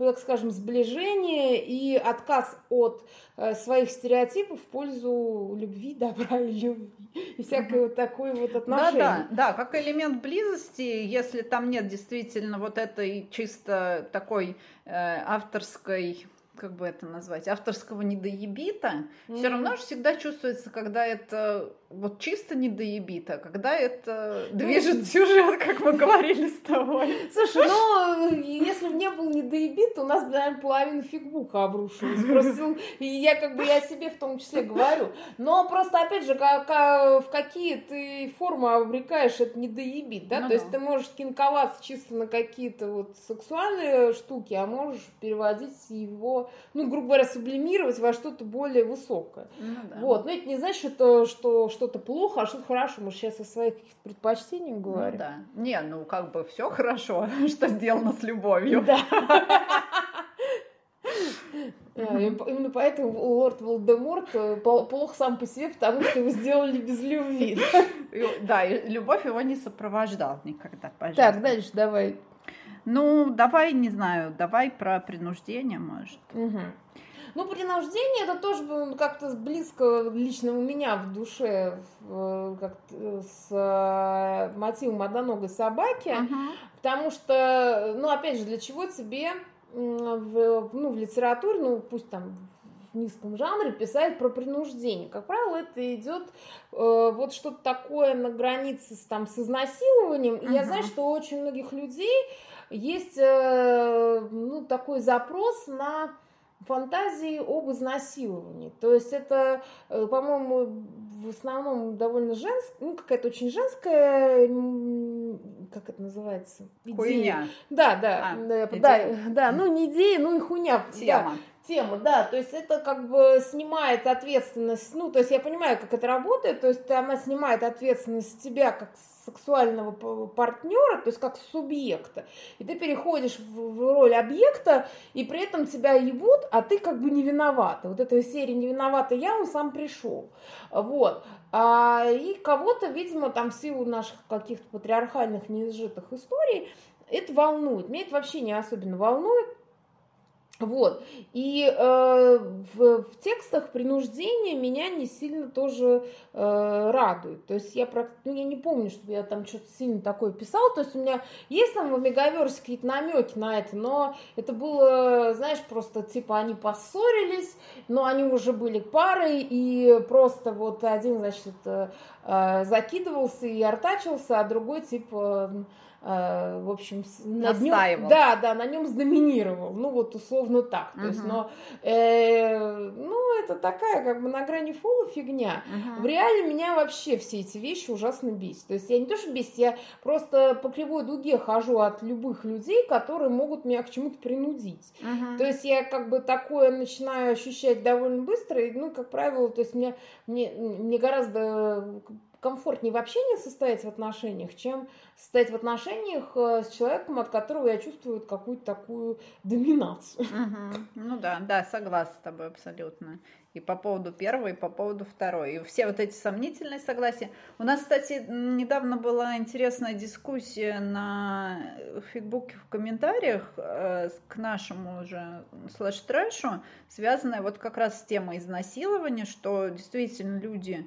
Speaker 1: ну, так скажем, сближение и отказ от э, своих стереотипов в пользу любви, добра и любви. И всякое вот такое вот отношение.
Speaker 2: Да, да, да, как элемент близости, если там нет действительно вот этой чисто такой э, авторской как бы это назвать, авторского недоебита, mm-hmm. все равно же всегда чувствуется, когда это вот чисто недоебита, когда это ну, движет [LAUGHS] сюжет, как мы говорили с тобой.
Speaker 1: Слушай, ну, если бы не был недоебит, у нас, наверное, половина фигбука обрушилась. Просто, и я как бы я себе в том числе говорю. Но просто, опять же, как, в какие ты формы обрекаешь это недоебит, да? Ну, То да. есть ты можешь кинковаться чисто на какие-то вот сексуальные штуки, а можешь переводить его ну, грубо говоря, сублимировать во что-то более высокое. Ну, да. Вот, но это не значит, что, что что-то плохо, а что-то хорошо. Мы сейчас о своих предпочтениях ну говорим.
Speaker 2: Ну, да. Не, ну, как бы все хорошо, [LAUGHS] что сделано с любовью.
Speaker 1: Да. Именно поэтому лорд Волдеморт э, плохо сам по себе, потому что его сделали без любви. [LAUGHS]
Speaker 2: Да, и любовь его не сопровождал никогда,
Speaker 1: пожалуйста. Так, дальше давай.
Speaker 2: Ну, давай, не знаю, давай про принуждение, может.
Speaker 1: Угу. Ну, принуждение это тоже как-то близко лично у меня в душе как с э, мотивом одноногой собаки, uh потому что, ну, опять же, для чего тебе в, ну, в литературе, ну, пусть там в низком жанре писать про принуждение. Как правило, это идет э, вот что-то такое на границе с, там, с изнасилованием. И uh я знаю, что у очень многих людей есть э, ну, такой запрос на фантазии об изнасиловании. То есть это, э, по-моему, в основном довольно женская, ну, какая-то очень женская, как это называется?
Speaker 2: Идея. Хуйня.
Speaker 1: Да, да, а, да, да, да, ну не идея, ну и хуйня.
Speaker 2: Тема.
Speaker 1: Да тему, да, то есть это как бы снимает ответственность, ну, то есть я понимаю, как это работает, то есть она снимает ответственность с тебя как сексуального партнера, то есть как субъекта, и ты переходишь в, роль объекта, и при этом тебя ебут, а ты как бы не виновата. Вот этой серии «Не виновата я», он сам пришел. Вот. А, и кого-то, видимо, там в силу наших каких-то патриархальных неизжитых историй, это волнует. Меня это вообще не особенно волнует, Вот. И э, в, в текстах принуждение меня не сильно тоже э, радует. То есть я, ну, я не помню, чтобы я там что-то сильно такое писал. То есть у меня есть там в Мегаверсе какие-то намеки на это, но это было, знаешь, просто типа они поссорились, но они уже были парой, и просто вот один, значит, э, э закидывался и артачился, а другой типа Э, в общем,
Speaker 2: на нем,
Speaker 1: да, да, на нем доминировал, ну вот условно так, то uh-huh. есть, но, э, ну это такая как бы на грани фола фигня. Uh-huh. В реале меня вообще все эти вещи ужасно бесит, то есть я не то что бесит, я просто по кривой дуге хожу от любых людей, которые могут меня к чему-то принудить. Uh-huh. То есть я как бы такое начинаю ощущать довольно быстро, и, ну как правило, то есть мне мне мне гораздо комфортнее в общении состоять в отношениях, чем состоять в отношениях э, с человеком, от которого я чувствую какую-то такую доминацию.
Speaker 2: Угу. Ну да, да, согласна с тобой абсолютно. И по поводу первой, и по поводу второй. И все вот эти сомнительные согласия. У нас, кстати, недавно была интересная дискуссия на фигбуке в комментариях э, к нашему уже слэш-трэшу, связанная вот как раз с темой изнасилования, что действительно люди Э,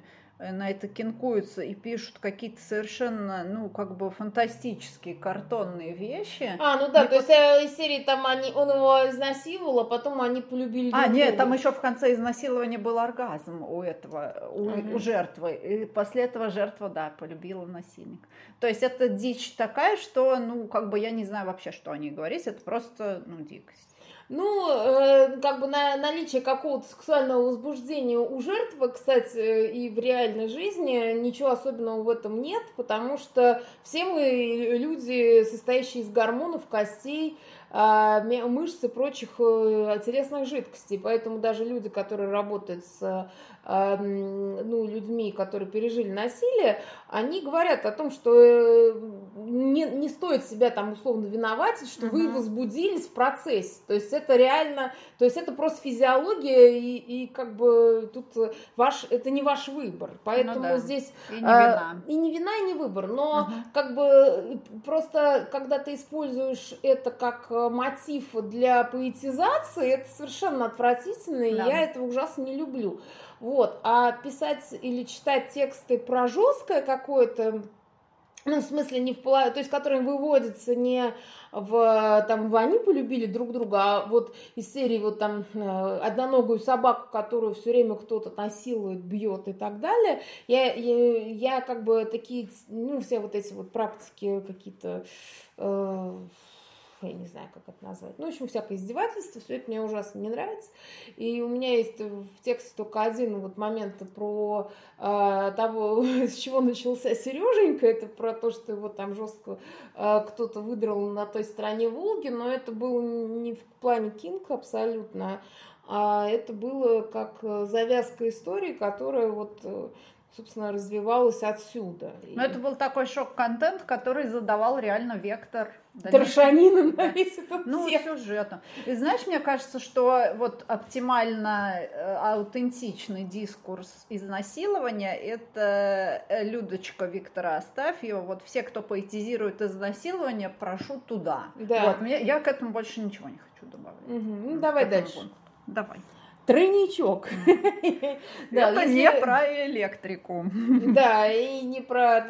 Speaker 2: на это кинкуются и пишут какие-то совершенно, ну, как бы фантастические картонные вещи.
Speaker 1: А, ну да, то есть э, из серии там они, он его изнасиловал, а потом они полюбили
Speaker 2: А, нет, там еще в конце изнасилования был оргазм у этого, у, угу. у жертвы. И после этого жертва, да, полюбила насильник. То есть это дичь такая, что, ну, как бы я не знаю вообще, что о ней говорить, это просто, ну, дикость.
Speaker 1: Ну, э, как бы на, наличие какого-то сексуального возбуждения у жертвы, кстати, и в реальной жизни ничего особенного в этом нет, потому что все мы люди, состоящие из гормонов, костей, э, мышц и прочих э, телесных жидкостей. Поэтому даже люди, которые работают с ну, людьми, которые пережили насилие, они говорят о том, что э, не, не стоит себя там условно виноватить, что uh-huh. вы возбудились в процессе. То есть это реально, то есть это просто физиология, и, и как бы тут ваш, это не ваш выбор. Поэтому ну, да. здесь...
Speaker 2: И не вина.
Speaker 1: и не вина, и не выбор. Но uh-huh. как бы просто, когда ты используешь это как э, мотив для поэтизации, это совершенно отвратительно, да. и я это ужасно не люблю. Вот. А писать или читать тексты про жесткое какое-то, ну, в смысле, не в то есть, которые выводятся не в, там, в они полюбили друг друга, а вот из серии вот там э, одноногую собаку, которую все время кто-то насилует, бьет и так далее, я, я, я как бы такие, ну, все вот эти вот практики какие-то э, я не знаю, как это назвать. Ну, в общем, всякое издевательство, все это мне ужасно не нравится. И у меня есть в тексте только один вот момент про э, того, [LAUGHS] с чего начался Сереженька, это про то, что его там жестко э, кто-то выдрал на той стороне Волги, но это было не в плане Кинг абсолютно, а это было как завязка истории, которая вот э, собственно, развивалась отсюда.
Speaker 2: Но и... это был такой шок-контент, который задавал реально вектор
Speaker 1: Торшанина на весь этот
Speaker 2: Ну, сюжетом. И знаешь, мне кажется, что вот оптимально э, аутентичный дискурс изнасилования – это э, Людочка Виктора Астафьева. Вот все, кто поэтизирует изнасилование, прошу туда. Да. Вот, мне, я к этому больше ничего не хочу добавить.
Speaker 1: Угу. Ну, давай дальше. Пункту.
Speaker 2: Давай.
Speaker 1: Тройничок. [LAUGHS]
Speaker 2: Это не про электрику.
Speaker 1: Да, и не про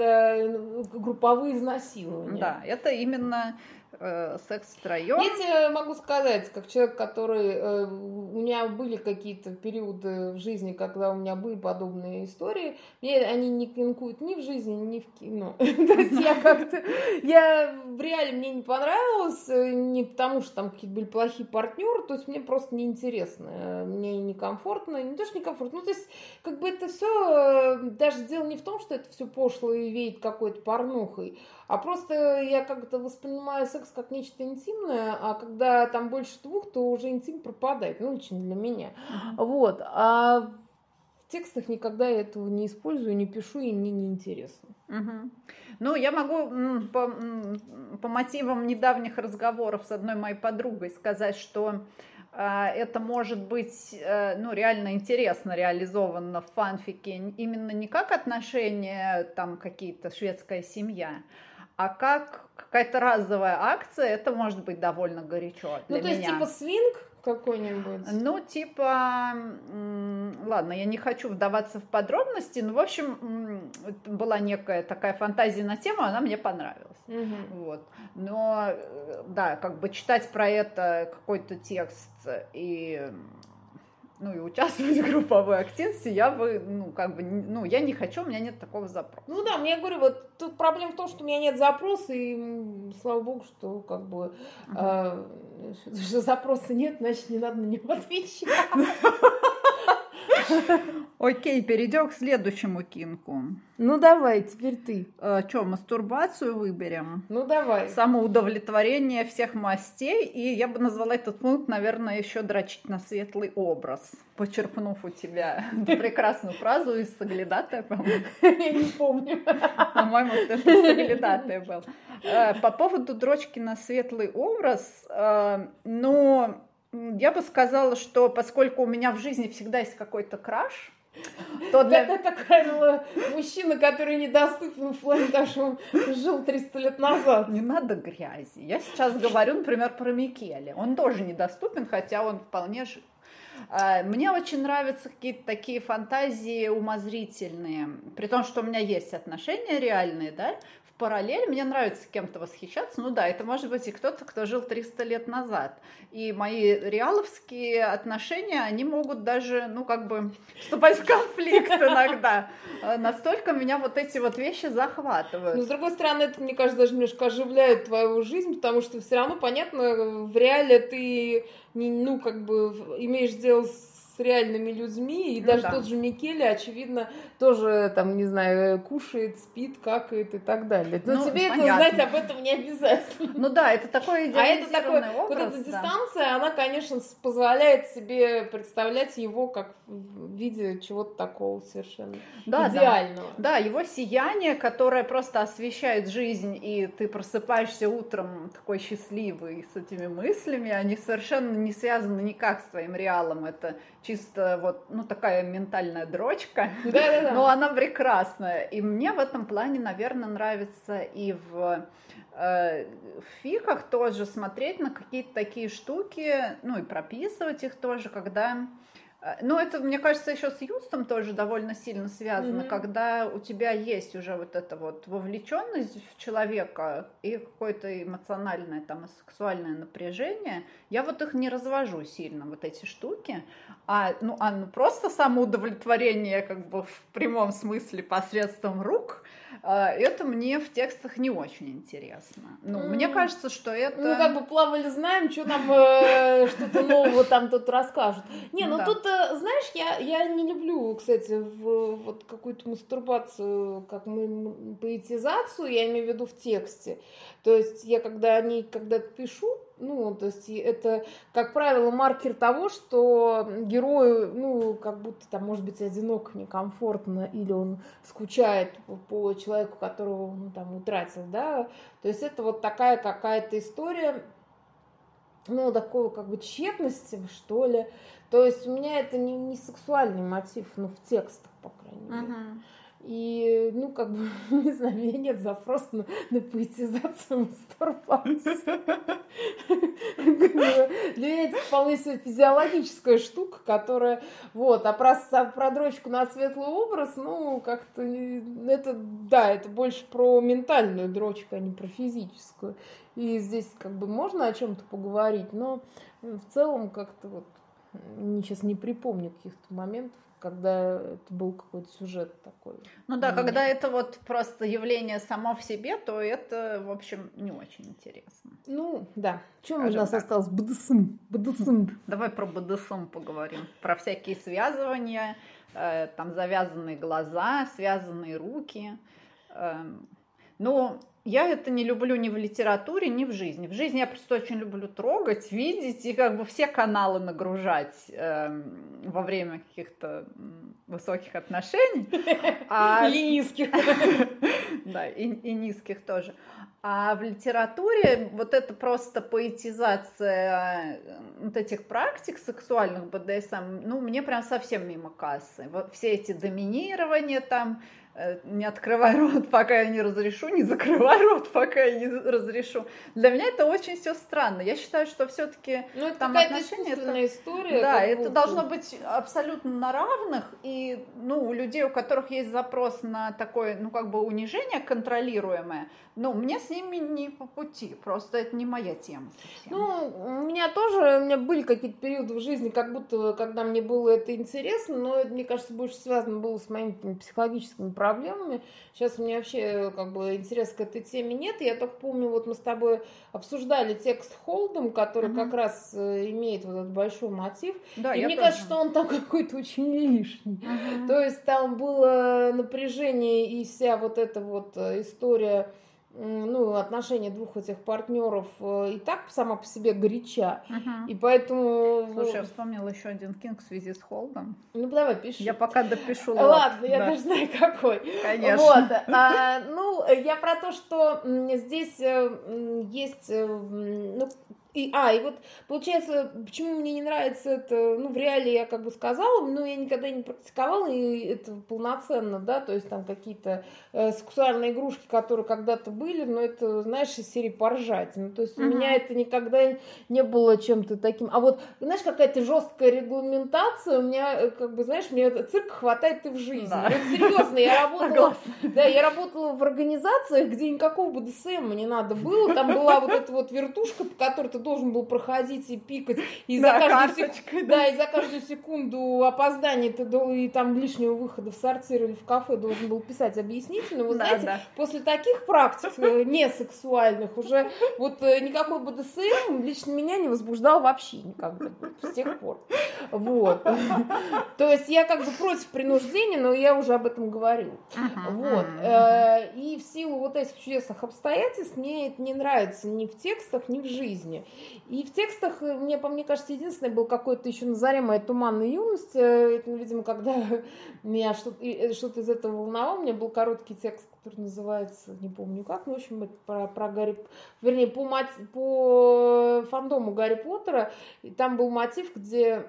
Speaker 1: групповые изнасилования.
Speaker 2: Да, это именно э, секс втроем.
Speaker 1: Я тебе могу сказать, как человек, который... Э, у меня были какие-то периоды в жизни, когда у меня были подобные истории. Мне они не клинкуют ни в жизни, ни в кино. [LAUGHS] То есть я как-то... Я в реале мне не понравилось, э, не потому что там какие-то были плохие партнеры, то есть мне просто неинтересно. Мне некомфортно. Не то, что некомфортно. Ну, то есть как бы это все... Даже дело не в том, что это все пошло и веет какой-то порнухой, а просто я как-то воспринимаю секс как нечто интимное, а когда там больше двух, то уже интим пропадает, ну, лично для меня. Вот. А в текстах никогда я этого не использую, не пишу, и мне не интересно.
Speaker 2: Угу. Ну, я могу по, по мотивам недавних разговоров с одной моей подругой сказать, что э, это может быть э, ну, реально интересно реализовано в фанфике именно не как отношения, там какие-то шведская семья, а как какая-то разовая акция, это может быть довольно горячо
Speaker 1: для Ну, то меня. есть, типа, свинг, какой-нибудь.
Speaker 2: Ну, типа, ладно, я не хочу вдаваться в подробности, но, в общем, была некая такая фантазия на тему, она мне понравилась. Угу. Вот. Но, э, да, как бы читать про это какой-то текст и ну и участвовать [LAUGHS] в групповой активности, я бы, ну, как бы, ну, я не хочу, у меня нет такого запроса.
Speaker 1: Ну да, мне говорю, вот тут проблема в том, что у меня нет запроса, и слава богу, что как бы uh-huh. э, что запроса нет, значит, не надо на него отвечать. [LAUGHS] [LAUGHS]
Speaker 2: Окей, перейдем к следующему кинку.
Speaker 1: Ну давай, теперь ты.
Speaker 2: А, что, мастурбацию выберем?
Speaker 1: Ну давай.
Speaker 2: Самоудовлетворение всех мастей. И я бы назвала этот пункт, наверное, еще дрочить на светлый образ. Почерпнув у тебя [LAUGHS] прекрасную фразу из Соглядатая,
Speaker 1: по-моему. Я не помню. [LAUGHS]
Speaker 2: По-моему, это Соглядатая был. А, по поводу дрочки на светлый образ, ну, я бы сказала, что поскольку у меня в жизни всегда есть какой-то краш,
Speaker 1: то для... Это такой мужчина, который недоступен в плане того, что он жил 300 лет назад.
Speaker 2: Не надо грязи. Я сейчас говорю, например, про Микеле. Он тоже недоступен, хотя он вполне жив. А, мне очень нравятся какие-то такие фантазии умозрительные, при том, что у меня есть отношения реальные, да, параллель, мне нравится кем-то восхищаться, ну да, это может быть и кто-то, кто жил 300 лет назад. И мои реаловские отношения, они могут даже, ну как бы, вступать в конфликт иногда. Настолько меня вот эти вот вещи захватывают.
Speaker 1: Но с другой стороны, это, мне кажется, даже немножко оживляет твою жизнь, потому что все равно, понятно, в реале ты, ну как бы, имеешь дело с с реальными людьми, и ну, даже да. тот же Микеле, очевидно, тоже, там, не знаю, кушает, спит, какает и так далее. Но ну, тебе понятно. это знать об этом не обязательно.
Speaker 2: Ну да, это такой А это такой, образ,
Speaker 1: вот эта да. дистанция, она, конечно, позволяет себе представлять его как в виде чего-то такого совершенно да, идеального.
Speaker 2: Да. да, его сияние, которое просто освещает жизнь, и ты просыпаешься утром такой счастливый с этими мыслями, они совершенно не связаны никак с твоим реалом. Это чисто вот, ну, такая ментальная дрочка, [LAUGHS] Да-да-да. но она прекрасная. И мне в этом плане, наверное, нравится и в э, в фиках тоже смотреть на какие-то такие штуки, ну и прописывать их тоже, когда ну, это, мне кажется, еще с Юстом тоже довольно сильно связано, mm-hmm. когда у тебя есть уже вот эта вот вовлеченность в человека и какое-то эмоциональное там и сексуальное напряжение. Я вот их не развожу сильно, вот эти штуки. А, ну, а ну, просто самоудовлетворение как бы в прямом смысле посредством рук – это мне в текстах не очень интересно. Ну, mm. мне кажется, что это...
Speaker 1: Ну, как бы плавали, знаем, что нам э, что-то нового там тут расскажут. Не, ну да. тут, э, знаешь, я, я не люблю, кстати, в, вот какую-то мастурбацию, как мы, поэтизацию, я имею в виду в тексте. То есть я когда о ней когда-то пишу, ну, то есть это, как правило, маркер того, что герою, ну, как будто там, может быть, одиноко, некомфортно, или он скучает по человеку, которого он там утратил, да. То есть это вот такая какая-то история, ну, такого как бы тщетности, что ли. То есть у меня это не, не сексуальный мотив, ну, в текстах, по крайней мере. Uh-huh. И, ну, как бы, [LAUGHS] не знаю, у меня нет запроса на, на поэтизацию мастурбации. Для меня это вполне себе физиологическая штука, которая, вот, а про, про дрочку на светлый образ, ну, как-то, это, да, это больше про ментальную дрочку, а не про физическую. И здесь, как бы, можно о чем-то поговорить, но в целом как-то вот сейчас не припомню каких-то моментов, когда это был какой-то сюжет такой.
Speaker 2: Ну да, когда это вот просто явление само в себе, то это, в общем, не очень интересно.
Speaker 1: Ну, да. Чем у нас так. осталось? БДСМ. БДСМ.
Speaker 2: Давай про БДСМ поговорим. Про всякие связывания, э, там завязанные глаза, связанные руки. Э, ну, я это не люблю ни в литературе, ни в жизни. В жизни я просто очень люблю трогать, видеть и как бы все каналы нагружать э, во время каких-то высоких отношений. [LAUGHS]
Speaker 1: А... И низких. [LAUGHS]
Speaker 2: Да, и, и низких тоже. А в литературе вот это просто поэтизация э, вот этих практик сексуальных БДСМ, ну, мне прям совсем мимо кассы. Вот все эти доминирования там, не открывай рот, пока я не разрешу, не закрывай рот, пока я не разрешу. Для меня это очень все странно. Я считаю, что все-таки
Speaker 1: ну, это там отношения это история.
Speaker 2: Да, это должно быть абсолютно на равных. И ну, у людей, у которых есть запрос на такое, ну, как бы унижение контролируемое, ну, мне с ними не по пути. Просто это не моя тема.
Speaker 1: Совсем. Ну, у меня тоже, у меня были какие-то периоды в жизни, как будто, когда мне было это интересно, но это, мне кажется, больше связано было с моими психологическими проблемами проблемами. Сейчас у меня вообще как бы интерес к этой теме нет. Я только помню, вот мы с тобой обсуждали текст Холдом, который угу. как раз э, имеет вот этот большой мотив. Да, и мне тоже. кажется, что он там [LAUGHS] какой-то очень лишний. Угу. То есть там было напряжение и вся вот эта вот э, история ну, отношения двух этих партнеров э, и так сама по себе горяча. Uh-huh. И поэтому...
Speaker 2: Слушай, я вспомнила еще один кинг в связи с Холдом.
Speaker 1: Ну, давай, пиши.
Speaker 2: Я пока допишу.
Speaker 1: Ладно, вот, я да. даже знаю, какой.
Speaker 2: Конечно.
Speaker 1: Вот. [LAUGHS] А, ну, я про то, что здесь э, есть э, ну, и, а, и вот получается, почему мне не нравится это, ну, в реале я как бы сказала, но я никогда не практиковала, и это полноценно, да, то есть там какие-то э, сексуальные игрушки, которые когда-то были, но это, знаешь, из серии поржать. Ну, то есть uh-huh. у меня это никогда не было чем-то таким. А вот, знаешь, какая-то жесткая регламентация, у меня, э, как бы, знаешь, мне цирк хватает и в жизни. Да. Вот серьезно, я работала, да, я работала в организациях, где никакого БДСМ не надо было, там была вот эта вот вертушка, по которой ты должен был проходить и пикать, и за каждую секунду, да. и за каждую секунду опоздания ты и там лишнего выхода в сортир или в кафе должен был писать объяснительно. Вы знаете, после таких практик э, не сексуальных уже вот э, никакой БДСМ лично меня не возбуждал вообще никогда с тех пор. Вот. [LAUGHS] То есть я как бы против принуждения, но я уже об этом говорю. Вот. Э, и в силу вот этих чудесных обстоятельств мне это не нравится ни в текстах, ни в жизни. И в текстах, э, мне, по мне кажется, единственное был какой-то еще на заре моей туманной юности. Это, видимо, когда [LAUGHS] меня что-то, э, что-то из этого волновало. У меня был короткий текст, который называется, не помню как, ну, в общем, это про, про Гарри... Вернее, по, мать, по фандому Гарри Поттера. И там был мотив, где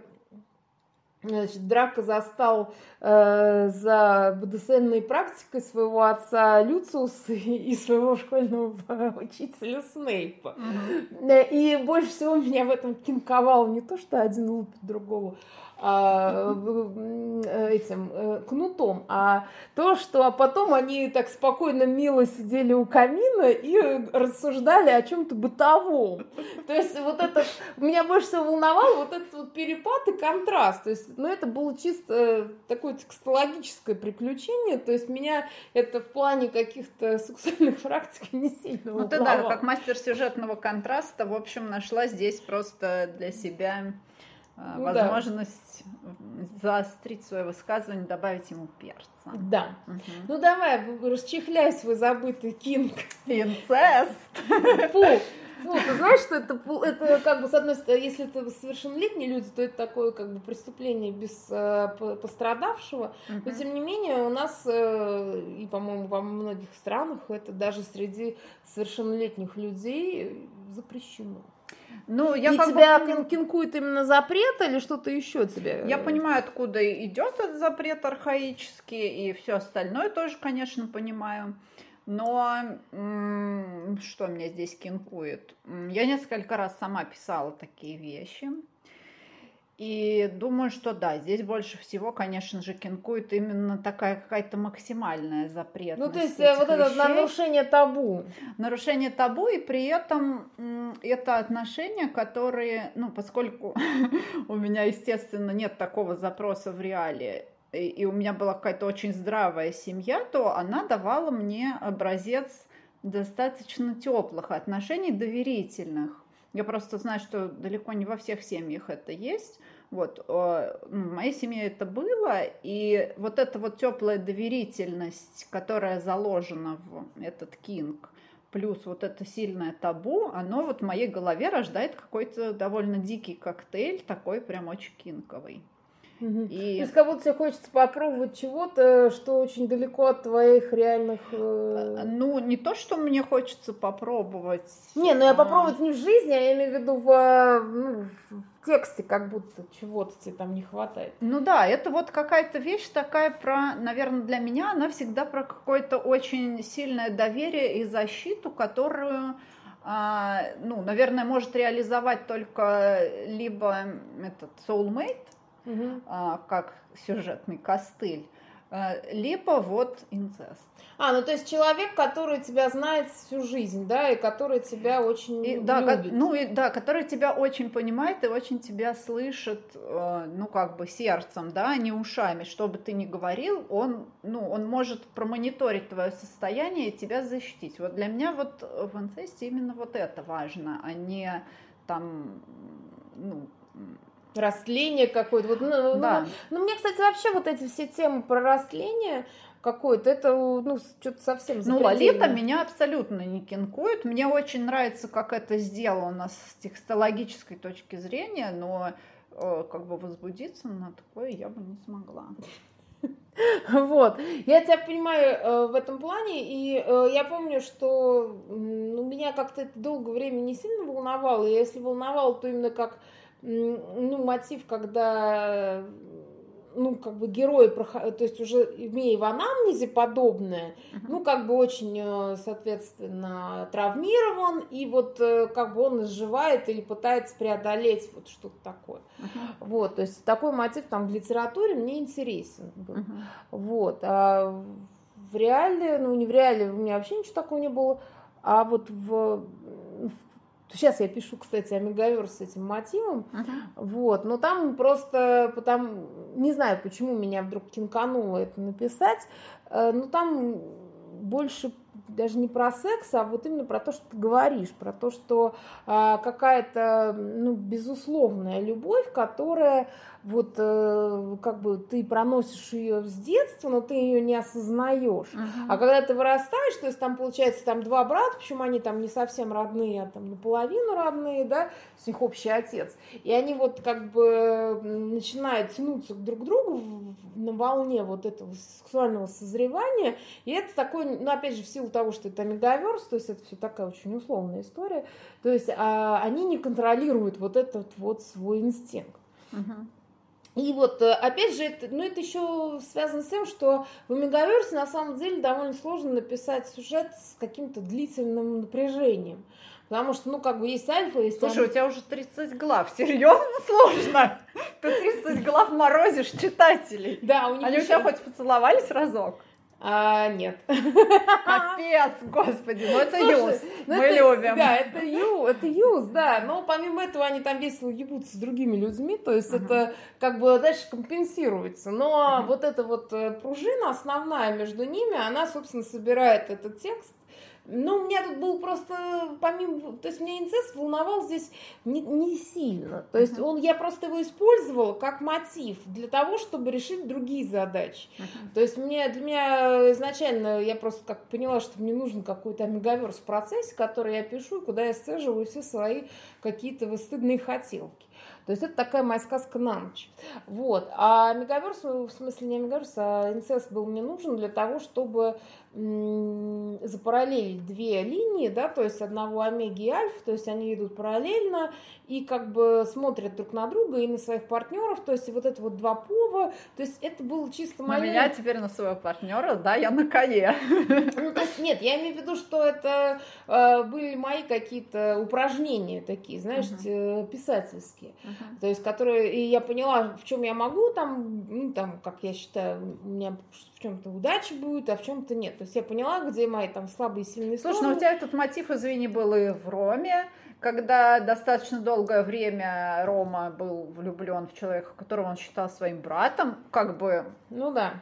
Speaker 1: Значит, Драко застал э, за БДСМной практикой своего отца Люциуса [LAUGHS] и своего школьного [LAUGHS] учителя Снейпа. Mm-hmm. И больше всего меня в этом кинковал не то, что один лупит другого, этим э, кнутом, а то, что потом они так спокойно, мило сидели у камина и рассуждали о чем-то бытовом. То есть вот это меня больше всего волновал вот этот вот перепад и контраст. То есть, ну, это было чисто такое текстологическое приключение. То есть меня это в плане каких-то сексуальных практик не сильно волновало. Ну, ты
Speaker 2: да, как мастер сюжетного контраста, в общем, нашла здесь просто для себя а, ну, возможность да. заострить свое высказывание, добавить ему перца.
Speaker 1: Да. Угу. Ну давай, расчехляй свой забытый кинг.
Speaker 2: Инцест.
Speaker 1: Фу. Ну, ты знаешь, что это, это как бы, с одной стороны, если это совершеннолетние люди, то это такое как бы преступление без э, пострадавшего. Uh-huh. Но тем не менее у нас, э, и, по-моему, во многих странах, это даже среди совершеннолетних людей запрещено. Ну, я и тебя бы... кинкует именно запрет или что-то еще тебе?
Speaker 2: Я понимаю, откуда идет этот запрет архаический, и все остальное тоже, конечно, понимаю. Но что меня здесь кинкует? Я несколько раз сама писала такие вещи. И думаю, что да, здесь больше всего, конечно же, кинкует именно такая какая-то максимальная запретность.
Speaker 1: Ну, то есть э, вот это нарушение табу.
Speaker 2: Нарушение табу, и при этом это отношения, которые, ну, поскольку [LAUGHS] у меня, естественно, нет такого запроса в реале, и у меня была какая-то очень здравая семья, то она давала мне образец достаточно теплых отношений, доверительных. Я просто знаю, что далеко не во всех семьях это есть. Вот, ну, в моей семье это было, и вот эта вот теплая доверительность, которая заложена в этот кинг, плюс вот это сильное табу, оно вот в моей голове рождает какой-то довольно дикий коктейль, такой прям очень кинковый.
Speaker 1: Угу. И... То есть как будто тебе хочется попробовать чего-то, что очень далеко от твоих реальных... Э...
Speaker 2: Ну, не то, что мне хочется попробовать.
Speaker 1: Не, ну я а... попробовать не в жизни, а я имею в виду в, ну, в тексте, как будто чего-то тебе там не хватает.
Speaker 2: Ну да, это вот какая-то вещь такая про, наверное, для меня, она всегда про какое-то очень сильное доверие и защиту, которую а, ну, наверное, может реализовать только либо этот soulmate, угу. как сюжетный костыль, а, либо вот инцест.
Speaker 1: А, ну то есть человек, который тебя знает всю жизнь, да, и который тебя очень и,
Speaker 2: да,
Speaker 1: любит.
Speaker 2: ну и да, который тебя очень понимает и очень тебя слышит, э, ну как бы сердцем, да, а не ушами. Что бы ты ни говорил, он, ну, он может промониторить твое состояние и тебя защитить. Вот для меня вот в инцесте именно вот это важно, а не там, ну,
Speaker 1: растление какое-то. Вот, ну, да. ну, ну, мне, кстати, вообще вот эти все темы про растление какое-то, это, ну, что-то совсем
Speaker 2: Ну, Лолита меня абсолютно не кинкует. Мне очень нравится, как это сделано с текстологической точки зрения, но э, как бы возбудиться на такое я бы не смогла. [LAUGHS]
Speaker 1: Вот, я тебя понимаю э, в этом плане, и э, я помню, что ну, меня как-то это долгое время не сильно волновало, и если волновало, то именно как ну, мотив, когда ну, как бы герой, то есть уже имея в анамнезе подобное, uh-huh. ну, как бы очень, э, соответственно, травмирован, и вот э, как бы он изживает или пытается преодолеть вот что-то такое. Uh-huh. Вот, то есть такой мотив там в литературе мне интересен был. Uh-huh. Вот, а в реале, ну, не в реале, у меня вообще ничего такого не было, а вот в, в Сейчас я пишу, кстати, Омегаверс с этим мотивом. Uh-huh. Вот. Но там просто потому. Не знаю, почему меня вдруг кинкануло это написать. Э, но там больше даже не про секс, а вот именно про то, что ты говоришь, про то, что а, какая-то ну, безусловная любовь, которая вот э, как бы ты проносишь ее с детства, но ты ее не осознаешь. Uh-huh. А когда ты вырастаешь, то есть там получается там два брата, почему они там не совсем родные, а там наполовину родные, да, с них общий отец. И они вот как бы начинают тянуться друг к другу на волне вот этого сексуального созревания. И это такой, ну опять же, в силу того, что это мегаверс, то есть это все такая очень условная история, то есть а, они не контролируют вот этот вот свой инстинкт. Uh-huh. И вот, э, опять же, это, ну, это еще связано с тем, что в Омегаверсе на самом деле довольно сложно написать сюжет с каким-то длительным напряжением. Потому что, ну, как бы есть альфа, есть...
Speaker 2: Слушай, альфа. у тебя уже 30 глав. Серьезно сложно? Ты 30 глав морозишь читателей.
Speaker 1: Да, у них
Speaker 2: Они еще... у тебя хоть поцеловались разок?
Speaker 1: А, нет.
Speaker 2: Капец, господи, ну это Слушай, юз, ну мы это, любим.
Speaker 1: Да, это ю, это юз, да, но помимо этого они там весело ебутся с другими людьми, то есть uh-huh. это как бы дальше компенсируется, но uh-huh. вот эта вот э, пружина основная между ними, она, собственно, собирает этот текст, ну, у меня тут был просто, помимо, то есть меня инцест волновал здесь не, не сильно. То есть он, я просто его использовала как мотив для того, чтобы решить другие задачи. Uh-huh. То есть мне, для меня изначально, я просто как поняла, что мне нужен какой-то омегаверс в процессе, который я пишу, куда я сцеживаю все свои какие-то стыдные хотелки. То есть это такая моя сказка на ночь. Вот. А мегаверс, в смысле не мегаверс, а инцест был мне нужен для того, чтобы запараллелить две линии, да, то есть одного омеги и альф, то есть они идут параллельно и как бы смотрят друг на друга и на своих партнеров, то есть вот это вот два пова, то есть это было чисто
Speaker 2: мое... На меня теперь на своего партнера, да, я на коне.
Speaker 1: Ну, то есть, нет, я имею в виду, что это э, были мои какие-то упражнения такие, знаешь, uh-huh. писательские, uh-huh. то есть которые, и я поняла, в чем я могу там, ну, там, как я считаю, у меня чем-то удача будет, а в чем-то нет. То есть я поняла, где мои там слабые и сильные
Speaker 2: Слушай, стороны. ну у тебя этот мотив, извини, был и в Роме, когда достаточно долгое время Рома был влюблен в человека, которого он считал своим братом, как бы...
Speaker 1: Ну да.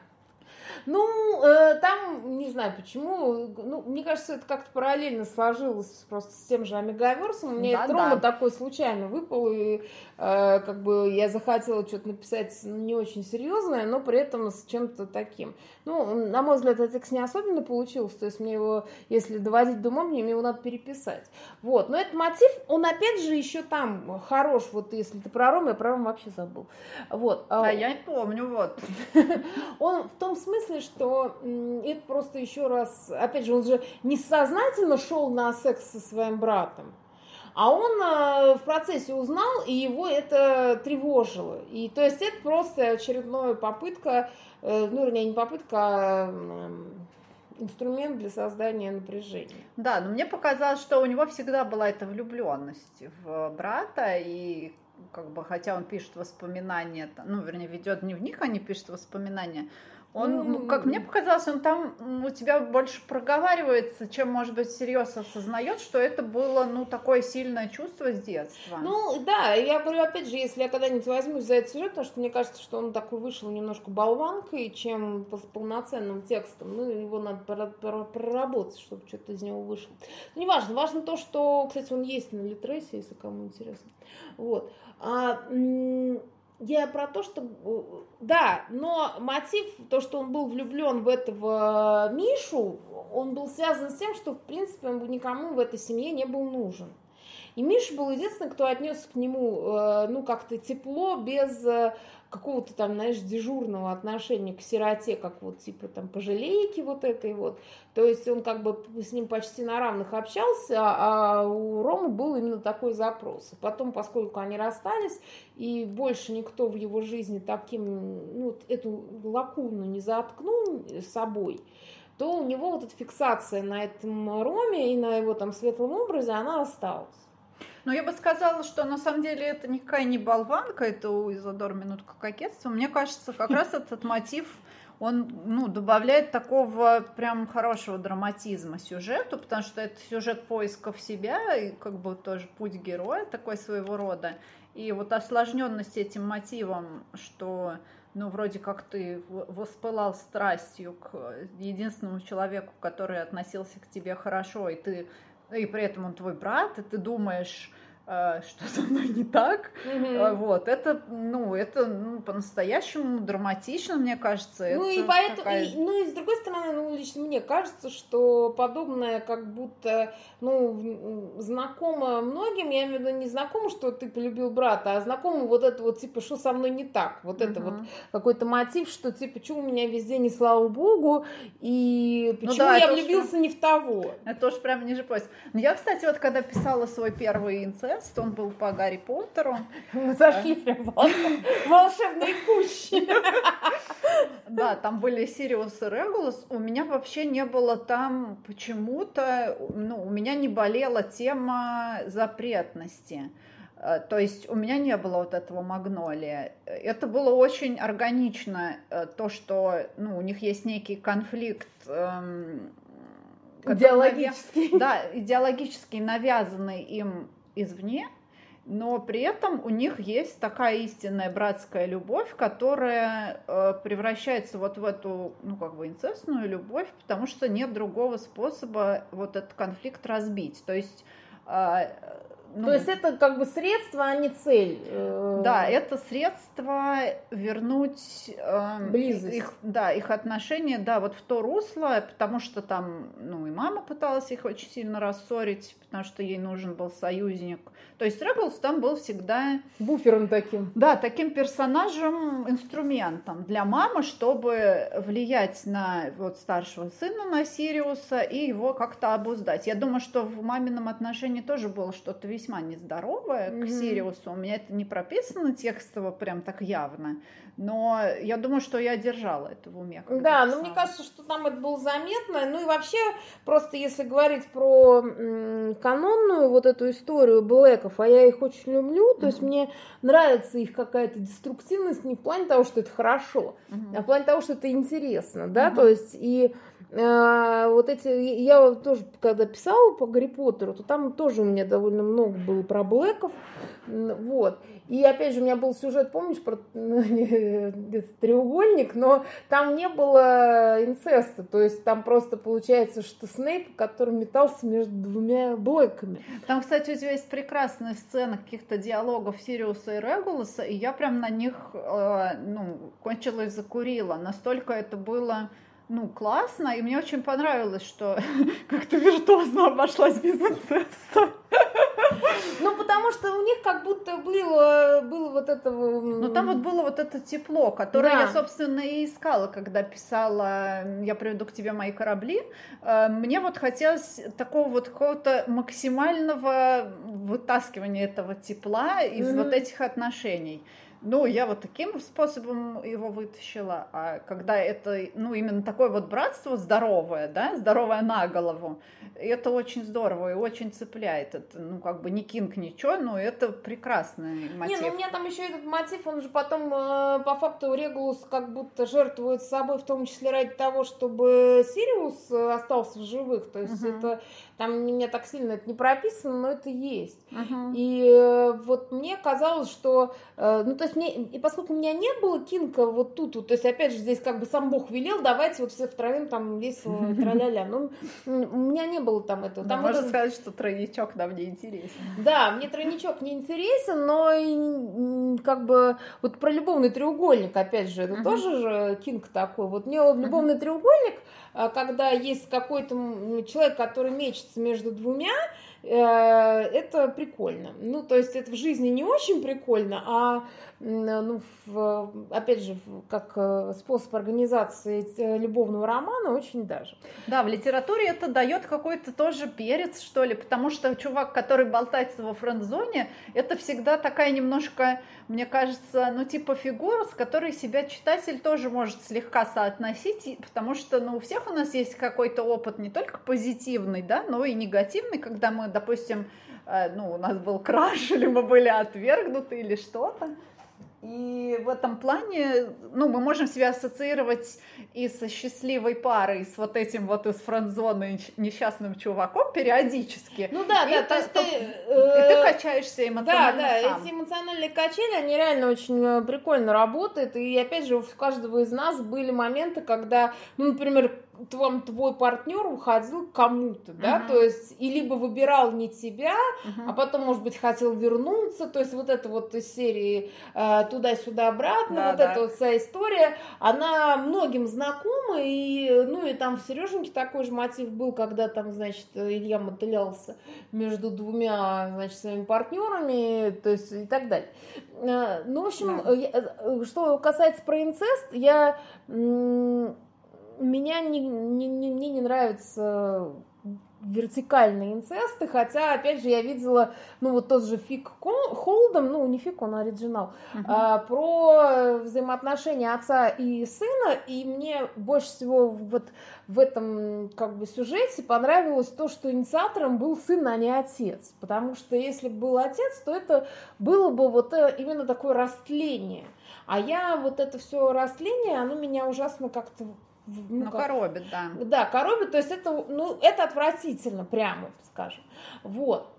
Speaker 1: Ну, э, там, не знаю почему, ну, мне кажется, это как-то параллельно сложилось просто с тем же Омегаверсом. У меня да, этот да. такой случайно выпал, и как бы я захотела что-то написать не очень серьезное, но при этом с чем-то таким. Ну, на мой взгляд, этот текст не особенно получился, то есть мне его, если доводить до ума, мне его надо переписать. Вот, но этот мотив, он опять же еще там хорош, вот если ты про Ром, я про Ром вообще забыл. Вот.
Speaker 2: А я не помню, вот. [LAUGHS]
Speaker 1: Он в том смысле, что это просто еще раз, опять же, он же несознательно шел на секс со своим братом. А он э, в процессе узнал, и его это тревожило. И то есть это просто очередная попытка, э, ну, вернее, не попытка, а инструмент для создания напряжения.
Speaker 2: Да, но мне показалось, что у него всегда была эта влюбленность в брата, и как бы, хотя он пишет воспоминания, ну, вернее, ведет дневник, а не пишет воспоминания, он, ну, ну, как мне показалось, он там у тебя больше проговаривается, чем, может быть, серьезно осознает, что это было, ну, такое сильное чувство с детства.
Speaker 1: Ну, да, я говорю, опять же, если я когда-нибудь возьмусь за этот сюжет, потому что мне кажется, что он такой вышел немножко болванкой, чем полноценным текстом, ну, его надо проработать, чтобы что-то из него вышло. Ну, неважно, важно то, что, кстати, он есть на Литресе, если кому интересно. Вот. А, я про то, что да, но мотив, то, что он был влюблен в этого Мишу, он был связан с тем, что, в принципе, он никому в этой семье не был нужен. И Миша был единственный, кто отнес к нему, э, ну, как-то тепло, без э, какого-то там, знаешь, дежурного отношения к сироте, как вот типа там пожалейки вот этой вот. То есть он как бы с ним почти на равных общался, а у Ромы был именно такой запрос. Потом, поскольку они расстались, и больше никто в его жизни таким, ну, эту лакуну не заткнул собой, то у него вот эта фиксация на этом Роме и на его там светлом образе, она осталась.
Speaker 2: Но я бы сказала, что на самом деле это никакая не болванка, это у Изодора минутка кокетства. Мне кажется, как раз [LAUGHS] этот мотив он ну, добавляет такого прям хорошего драматизма сюжету, потому что это сюжет поиска в себя и как бы тоже путь героя такой своего рода. И вот осложненность этим мотивом, что ну, вроде как ты воспылал страстью к единственному человеку, который относился к тебе хорошо, и ты и при этом он твой брат, и ты думаешь, что со мной не так. Mm-hmm. Вот, это, ну, это ну, по-настоящему драматично, мне кажется.
Speaker 1: Ну,
Speaker 2: это
Speaker 1: и поэтому, такая... и, ну, и с другой стороны, ну, лично мне кажется, что подобное как будто, ну, знакомо многим, я имею в виду не знакомо, что ты полюбил брата, а знакомо вот это вот, типа, что со мной не так. Вот mm-hmm. это вот какой-то мотив, что, типа, почему у меня везде не слава богу, и ну почему ну, да, я влюбился прям... не в того.
Speaker 2: Это тоже прям ниже пояса. Но я, кстати, вот когда писала свой первый инцидент, инцест, он был по Гарри Поттеру.
Speaker 1: Мы зашли прям волшебные кущи.
Speaker 2: Да, там были Сириус и Регулус. У меня вообще не было там почему-то, ну, у меня не болела тема запретности. Э, то есть у меня не было вот этого магнолия. Это было очень органично, э, то, что ну, у них есть некий конфликт эм,
Speaker 1: идеологический.
Speaker 2: Да, идеологически навязанный им извне, но при этом у них есть такая истинная братская любовь, которая э, превращается вот в эту, ну, как бы инцестную любовь, потому что нет другого способа вот этот конфликт разбить. То есть э,
Speaker 1: ну, То есть это как бы средство, а не цель.
Speaker 2: Э, да, это средство вернуть
Speaker 1: э, близость.
Speaker 2: Их, да, их отношения, да, вот в то русло, потому что там, ну, и мама пыталась их очень сильно рассорить, потому что ей нужен был союзник. То есть Рэбблс там был всегда...
Speaker 1: Буфером таким.
Speaker 2: Да, таким персонажем, инструментом для мамы, чтобы влиять на вот старшего сына, на Сириуса, и его как-то обуздать. Я думаю, что в мамином отношении тоже было что-то весьма весьма нездоровая mm-hmm. к Сириусу. У меня это не прописано текстово прям так явно, но я думаю, что я держала это в уме.
Speaker 1: Да, но мне кажется, что там это было заметно. Ну и вообще, просто если говорить про м, канонную вот эту историю Блэков, а я их очень люблю, то mm-hmm. есть мне нравится их какая-то деструктивность не в плане того, что это хорошо, mm-hmm. а в плане того, что это интересно, да, mm-hmm. то есть и а, вот эти, я тоже, когда писала по Гарри Поттеру, то там тоже у меня довольно много было про Блэков, Вот. И опять же, у меня был сюжет, помнишь, про [LAUGHS] треугольник, но там не было инцеста. То есть там просто получается, что Снейп, который метался между двумя блэками.
Speaker 2: Там, кстати, у тебя есть прекрасная сцена каких-то диалогов Сириуса и Регулуса, и я прям на них э, ну, кончила и закурила. Настолько это было ну, классно, и мне очень понравилось, что [LAUGHS] как-то виртуозно обошлась без инцеста.
Speaker 1: Ну, потому что у них как будто было, было вот это...
Speaker 2: Ну, там вот было вот это тепло, которое да. я, собственно, и искала, когда писала «Я приведу к тебе мои корабли». Э, мне вот хотелось такого вот какого-то максимального вытаскивания этого тепла из mm-hmm. вот этих отношений. Ну, я вот таким способом его вытащила. А когда это, ну, именно такое вот братство здоровое, да, здоровое на голову, это очень здорово и очень цепляет. Это, ну, как бы не кинг, ничего, но это прекрасный мотив.
Speaker 1: Не, ну, у меня там еще этот мотив, он же потом, э, по факту, Регулус как будто жертвует собой, в том числе ради того, чтобы Сириус остался в живых. То есть угу. это, там у меня так сильно это не прописано, но это есть. Угу. И э, вот мне казалось, что, э, ну, то есть мне, и поскольку у меня не было кинка вот тут, вот, то есть опять же здесь как бы сам Бог велел, давайте вот все втроем там весело [LAUGHS] траля-ля. Ну, у меня не было там этого. Там
Speaker 2: можно это... сказать, что тройничок нам не интересен.
Speaker 1: Да, мне тройничок не интересен, но и, как бы вот про любовный треугольник, опять же, это uh-huh. тоже же кинг такой. Вот мне любовный uh-huh. треугольник, а, когда есть какой-то человек, который мечется между двумя, э, это прикольно. Ну, то есть это в жизни не очень прикольно, а ну, в, опять же, как э, способ организации э, любовного романа очень даже.
Speaker 2: Да, в литературе это дает какой-то тоже перец, что ли, потому что чувак, который болтается во френд-зоне, это всегда такая немножко, мне кажется, ну, типа фигура, с которой себя читатель тоже может слегка соотносить, потому что, ну, у всех у нас есть какой-то опыт не только позитивный, да, но и негативный, когда мы, допустим, э, ну, у нас был краш, [LAUGHS] или мы были отвергнуты, или что-то. И в этом плане, ну, мы можем себя ассоциировать и со счастливой парой, с вот этим вот из френдзоны несчастным чуваком периодически.
Speaker 1: Ну да,
Speaker 2: и
Speaker 1: да,
Speaker 2: то есть ты, э, ты качаешься эмоционально
Speaker 1: Да, да,
Speaker 2: сам.
Speaker 1: эти эмоциональные качели, они реально очень э, прикольно работают. И опять же, у каждого из нас были моменты, когда, ну, например, вам твой партнер уходил к кому-то, да, uh-huh. то есть и либо выбирал не тебя, uh-huh. а потом, может быть, хотел вернуться, то есть вот эта вот из серии э, туда-сюда обратно, да, вот да. эта вот вся история, она многим знакома, и, ну, и там в Сереженьке такой же мотив был, когда там, значит, Илья мотылялся между двумя, значит, своими партнерами, то есть и так далее. Э, ну, в общем, да. я, э, что касается про инцест, я меня не, не, не, мне не нравятся вертикальные инцесты, хотя, опять же, я видела, ну, вот тот же Фик Холдом, ну, не Фик, он оригинал, uh-huh. а, про взаимоотношения отца и сына, и мне больше всего вот в этом, как бы, сюжете понравилось то, что инициатором был сын, а не отец, потому что если бы был отец, то это было бы вот э, именно такое растление, а я вот это все растление, оно меня ужасно как-то
Speaker 2: ну, ну как, коробит, да.
Speaker 1: Да, коробит, то есть это, ну, это отвратительно, прямо скажем. Вот.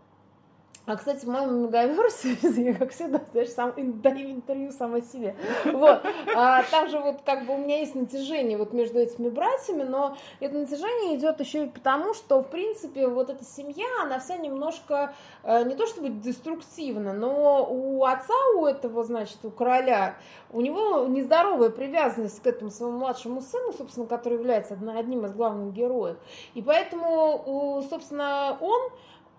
Speaker 1: А, кстати, в моем мегаверсе, [LAUGHS] я, как всегда, знаешь, сам, даю интервью сама себе. Вот. А, там же вот как бы у меня есть натяжение вот между этими братьями, но это натяжение идет еще и потому, что, в принципе, вот эта семья, она вся немножко, э, не то чтобы деструктивна, но у отца, у этого, значит, у короля, у него нездоровая привязанность к этому своему младшему сыну, собственно, который является одним из главных героев. И поэтому, собственно, он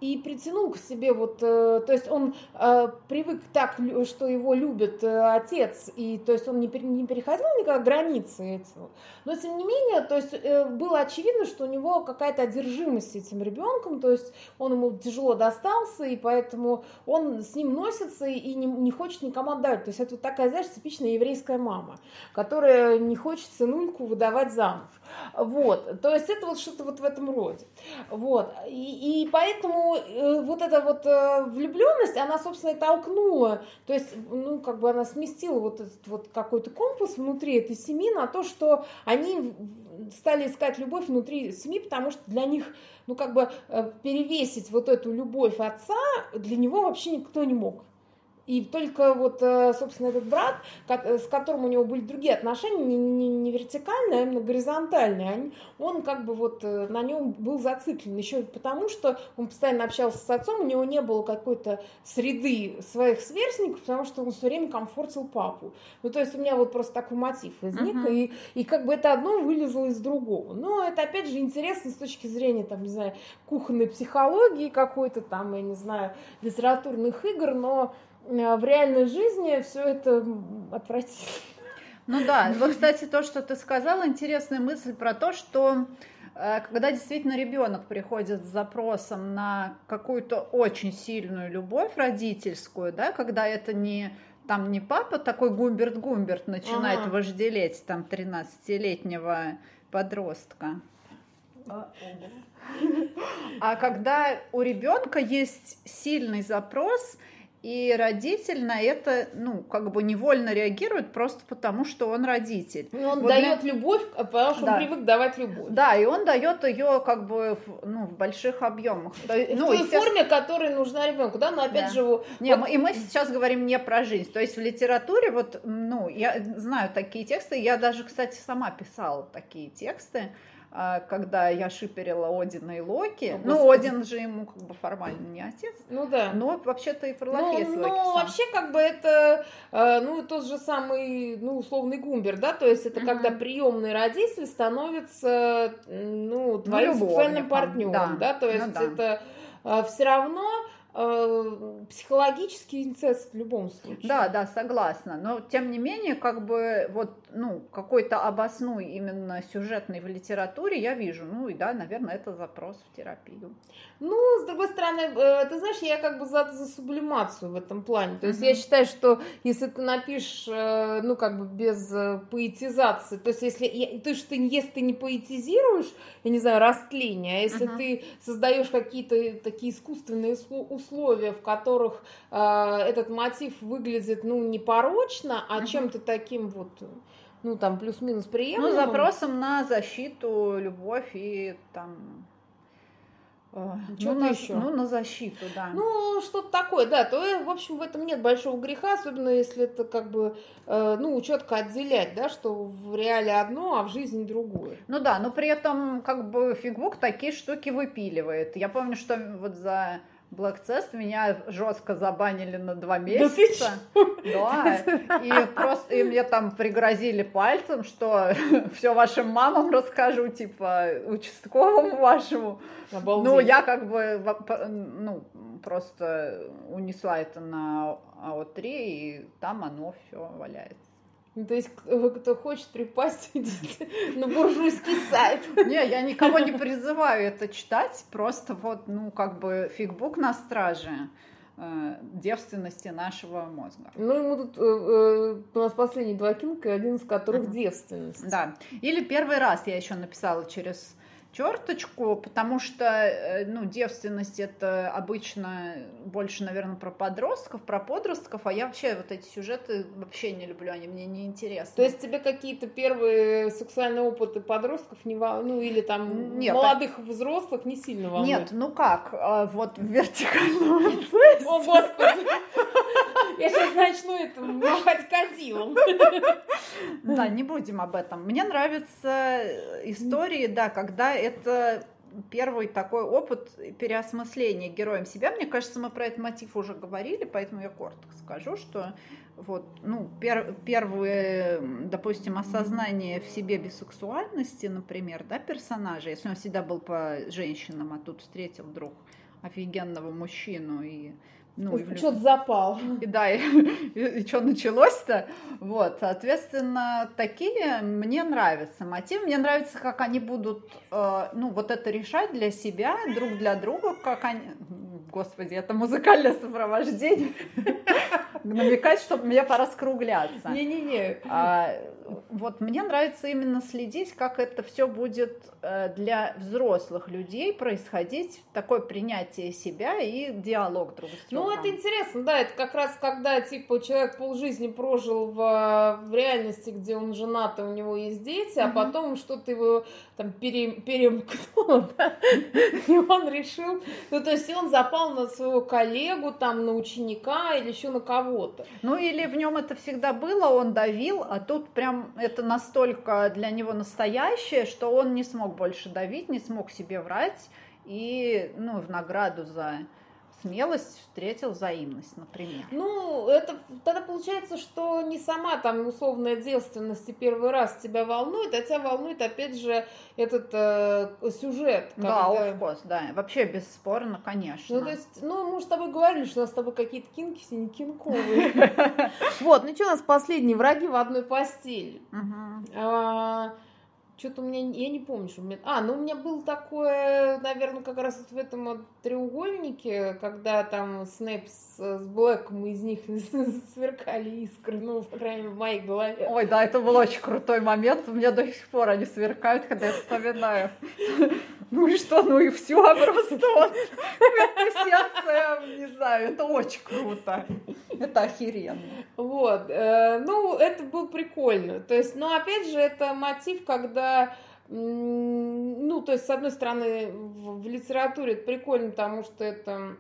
Speaker 1: и притянул к себе вот, э, то есть он э, привык так, что его любит э, отец, и то есть он не, не переходил никогда границы этого. Но тем не менее, то есть было очевидно, что у него какая-то одержимость этим ребенком, то есть он ему тяжело достался, и поэтому он с ним носится и не, не хочет никому отдать. То есть это вот такая, знаешь, типичная еврейская мама, которая не хочет сынульку выдавать замуж. Вот, то есть это вот что-то вот в этом роде. Вот, и, и поэтому э, вот эта вот э, влюбленность, она, собственно, и толкнула, то есть, ну, как бы она сместила вот этот вот какой-то компас внутри этой семьи на то, что они стали искать любовь внутри семьи, потому что для них, ну, как бы э, перевесить вот эту любовь отца для него вообще никто не мог. И только вот, э, собственно, этот брат, э, с которым у него были другие отношения, не, не, не вертикальные, а именно горизонтальные, он как бы вот э, на нем был зациклен. Еще потому, что он постоянно общался с отцом, у него не было какой-то среды своих сверстников, потому что он все время комфортил папу. Ну, то есть у меня вот просто такой мотив возник, uh-huh. и, и как бы это одно вылезло из другого. Но это, опять же, интересно с точки зрения, там, не знаю, кухонной психологии какой-то там, я не знаю, литературных игр, но в реальной жизни все это отвратительно.
Speaker 2: Ну да, вот, кстати, то, что ты сказала, интересная мысль про то, что э, когда действительно ребенок приходит с запросом на какую-то очень сильную любовь родительскую, да, когда это не там не папа такой Гумберт-Гумберт начинает ага. вожделеть там 13-летнего подростка. А, а когда у ребенка есть сильный запрос, и родитель на это, ну, как бы невольно реагирует просто потому, что он родитель.
Speaker 1: И он вот дает для... любовь, а потому что да. он привык давать любовь.
Speaker 2: Да, и он дает ее как бы в, ну, в больших объемах. В
Speaker 1: ну, той естественно... форме, которая нужна ребенку, да, но опять да. же...
Speaker 2: Не, вот... И мы сейчас говорим не про жизнь. То есть в литературе, вот, ну, я знаю такие тексты, я даже, кстати, сама писала такие тексты, когда я шиперила Одина и Локи. Ну, ну Один же ему как бы формально не отец.
Speaker 1: Ну да.
Speaker 2: Но вообще-то и Локи
Speaker 1: Ну, ну вообще как бы это, а, ну, тот же самый, ну, условный Гумбер, да, то есть это угу. когда приемный родитель становится, ну, твоим ну, сексуальным партнером, да. да, то ну есть ну, да. это а, все равно Э, психологический инцест в любом случае.
Speaker 2: Да, да, согласна. Но тем не менее, как бы вот, ну, какой-то обоснуй именно сюжетный в литературе я вижу. Ну и да, наверное, это запрос в терапию.
Speaker 1: Ну, с другой стороны, э, ты знаешь, я как бы за, за сублимацию в этом плане. То есть mm-hmm. я считаю, что если ты напишешь, э, ну, как бы без поэтизации, то есть если, то есть ты, если ты не поэтизируешь, я не знаю, растление, а если mm-hmm. ты создаешь какие-то такие искусственные условия, в которых э, этот мотив выглядит, ну, не порочно, а uh-huh. чем-то таким вот, ну, там, плюс-минус приемлемым.
Speaker 2: Ну, запросом на защиту, любовь и там...
Speaker 1: Э, что ну, на, еще?
Speaker 2: Ну, на защиту, да.
Speaker 1: Ну, что-то такое, да. То, в общем, в этом нет большого греха, особенно если это как бы, э, ну, четко отделять, да, что в реале одно, а в жизни другое.
Speaker 2: Ну да, но при этом как бы фигбук такие штуки выпиливает. Я помню, что вот за Блэкцест меня жестко забанили на два месяца. Да, да. и просто и мне там пригрозили пальцем, что [LAUGHS] все вашим мамам расскажу, типа участковому вашему. Обалдеть. Ну, я как бы ну, просто унесла это на АО3, и там оно все валяется.
Speaker 1: Ну, то есть, кто хочет припасть, [LAUGHS] на буржуйский сайт.
Speaker 2: Не, я никого не призываю это читать, просто вот, ну, как бы фигбук на страже э, девственности нашего мозга.
Speaker 1: Ну, ему тут э, э, у нас последние два кинка, один из которых девственность.
Speaker 2: Да. Или первый раз я еще написала через черточку, потому что, э, ну, девственность это обычно больше, наверное, про подростков, про подростков, а я вообще вот эти сюжеты вообще не люблю, они мне не интересны.
Speaker 1: То есть тебе какие-то первые сексуальные опыты подростков не волнуют, ну, или там Нет, молодых так... взрослых не сильно волнуют?
Speaker 2: Нет, ну как, а, вот в вертикальном [LAUGHS]
Speaker 1: О, Господи! Я сейчас начну это махать кадилом.
Speaker 2: Да, не будем об этом. Мне нравятся истории, да, когда это первый такой опыт переосмысления героем себя. Мне кажется, мы про этот мотив уже говорили, поэтому я коротко скажу, что вот, ну, пер, первое, допустим, осознание в себе бисексуальности, например, да, персонажа, если он всегда был по женщинам, а тут встретил вдруг офигенного мужчину и
Speaker 1: ну, что-то запал.
Speaker 2: И да, и, [LAUGHS] и, и что началось-то? Вот, соответственно, такие мне нравятся мотивы. Мне нравится, как они будут, э, ну, вот это решать для себя, друг для друга, как они... Господи, это музыкальное сопровождение. [LAUGHS] Намекать, чтобы мне пора скругляться.
Speaker 1: Не-не-не.
Speaker 2: А, вот мне нравится именно следить, как это все будет э, для взрослых людей происходить, такое принятие себя и диалог друг с
Speaker 1: другом. Ну, это интересно, да, это как раз когда, типа, человек полжизни прожил в, в реальности, где он женат, и у него есть дети, а потом что-то его там пере, перемкнуло, [LAUGHS] да, и он решил, ну, то есть он запал на своего коллегу, там, на ученика или еще на кого-то.
Speaker 2: Ну, или в нем это всегда было, он давил, а тут прям это настолько для него настоящее, что он не смог больше давить, не смог себе врать, и, ну, в награду за смелость встретил взаимность, например.
Speaker 1: Ну, это тогда получается, что не сама там условная девственность и первый раз тебя волнует, а тебя волнует, опять же, этот э, сюжет.
Speaker 2: Да, of course, да. Вообще бесспорно, конечно.
Speaker 1: Ну, то есть, ну, мы с тобой говорили, что у нас с тобой какие-то кинки все не кинковые. [LAUGHS] Вот, ну что у нас последние враги в одной постели? Что-то у меня, я не помню, что у меня... А, ну у меня был такое, наверное, как раз вот в этом треугольнике, когда там Снэп с, с Блэком из них [LAUGHS] сверкали искры, ну, по крайней мере, в моей голове.
Speaker 2: Ой, да, это был очень крутой момент, у меня до сих пор они сверкают, когда я вспоминаю. Ну и что, ну и все, просто вот не знаю, это очень круто. Это охеренно.
Speaker 1: Вот, э, ну, это было прикольно. То есть, но опять же, это мотив, когда ну, то есть, с одной стороны, в, в литературе это прикольно, потому что это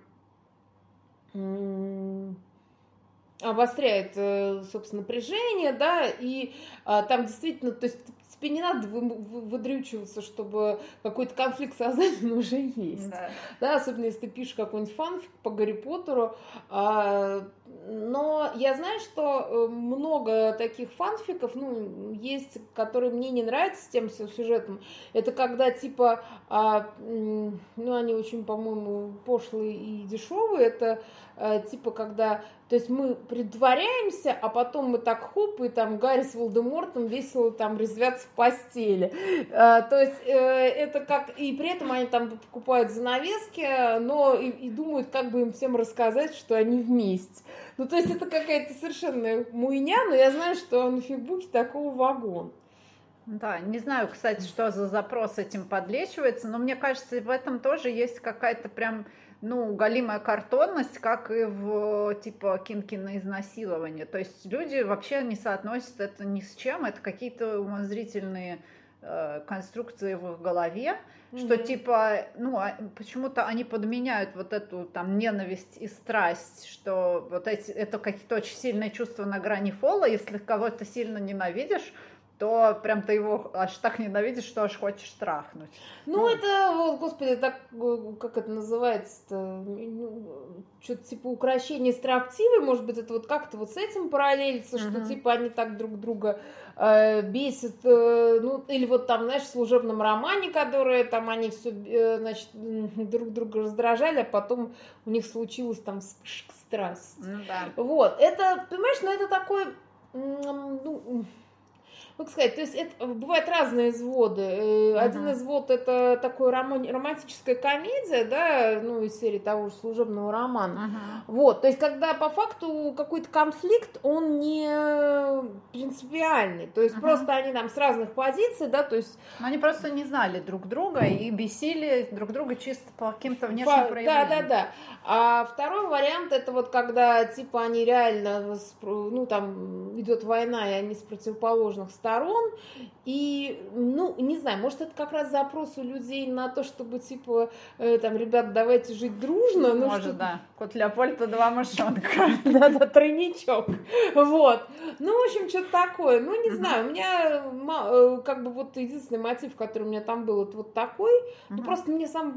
Speaker 1: обостряет, э, собственно, напряжение, да, и а, там действительно, то есть тебе не надо вы, вы, выдрючиваться, чтобы какой-то конфликт создать, он [LAUGHS] уже есть. Да. да, особенно если ты пишешь какой-нибудь фанфик по Гарри Поттеру. А, но я знаю, что э, много таких фанфиков, ну, есть, которые мне не нравятся с тем сюжетом. Это когда, типа, а, ну, они очень, по-моему, пошлые и дешевые. Это, а, типа, когда то есть мы притворяемся, а потом мы так хоп, и там Гарри с Волдемортом весело там резвятся в постели. А, то есть э, это как... И при этом они там покупают занавески, но и, и думают, как бы им всем рассказать, что они вместе. Ну, то есть это какая-то совершенно муйня, но я знаю, что на Фейсбуке такого вагон.
Speaker 2: Да, не знаю, кстати, что за запрос этим подлечивается, но мне кажется, в этом тоже есть какая-то прям ну, галимая картонность, как и в типа Кинкина изнасилования. То есть люди вообще не соотносят это ни с чем, это какие-то умозрительные конструкции в их голове, mm-hmm. что типа, ну, а, почему-то они подменяют вот эту там ненависть и страсть, что вот эти, это какие-то очень сильные чувства на грани фола, если кого-то сильно ненавидишь, то прям ты его аж так ненавидишь, что аж хочешь трахнуть.
Speaker 1: Ну, ну. это, господи, так, э, как это называется-то, ну, что-то типа украшение строптивой, может быть, это вот как-то вот с этим параллелится, uh-huh. что типа они так друг друга э, бесят, э, ну, или вот там, знаешь, в служебном романе, которые там они все, э, значит, [LAUGHS] друг друга раздражали, а потом у них случилась там страсть.
Speaker 2: Ну, да.
Speaker 1: Вот, это, понимаешь, ну, это такой, ну, ну, как сказать, то есть это, бывают разные изводы. Uh-huh. Один извод это такой роман, романтическая комедия, да, ну, из серии того же служебного романа. Uh-huh. Вот, то есть когда по факту какой-то конфликт, он не принципиальный, то есть uh-huh. просто они там с разных позиций, да, то есть...
Speaker 2: Но они просто не знали друг друга и бесили друг друга чисто по каким-то внешним по... проявлениям.
Speaker 1: Да, да, да. А второй вариант это вот когда типа они реально, ну, там идет война, и они с противоположных сторон сторон. И, ну, не знаю, может, это как раз запрос у людей на то, чтобы, типа, э, там, ребят, давайте жить дружно.
Speaker 2: Ну, может, что... да. Кот Леопольда, два мышонка.
Speaker 1: Да-да, [LAUGHS] тройничок. Вот. Ну, в общем, что-то такое. Ну, не знаю, у меня, э, как бы, вот единственный мотив, который у меня там был, это вот такой. Ну, просто мне сам,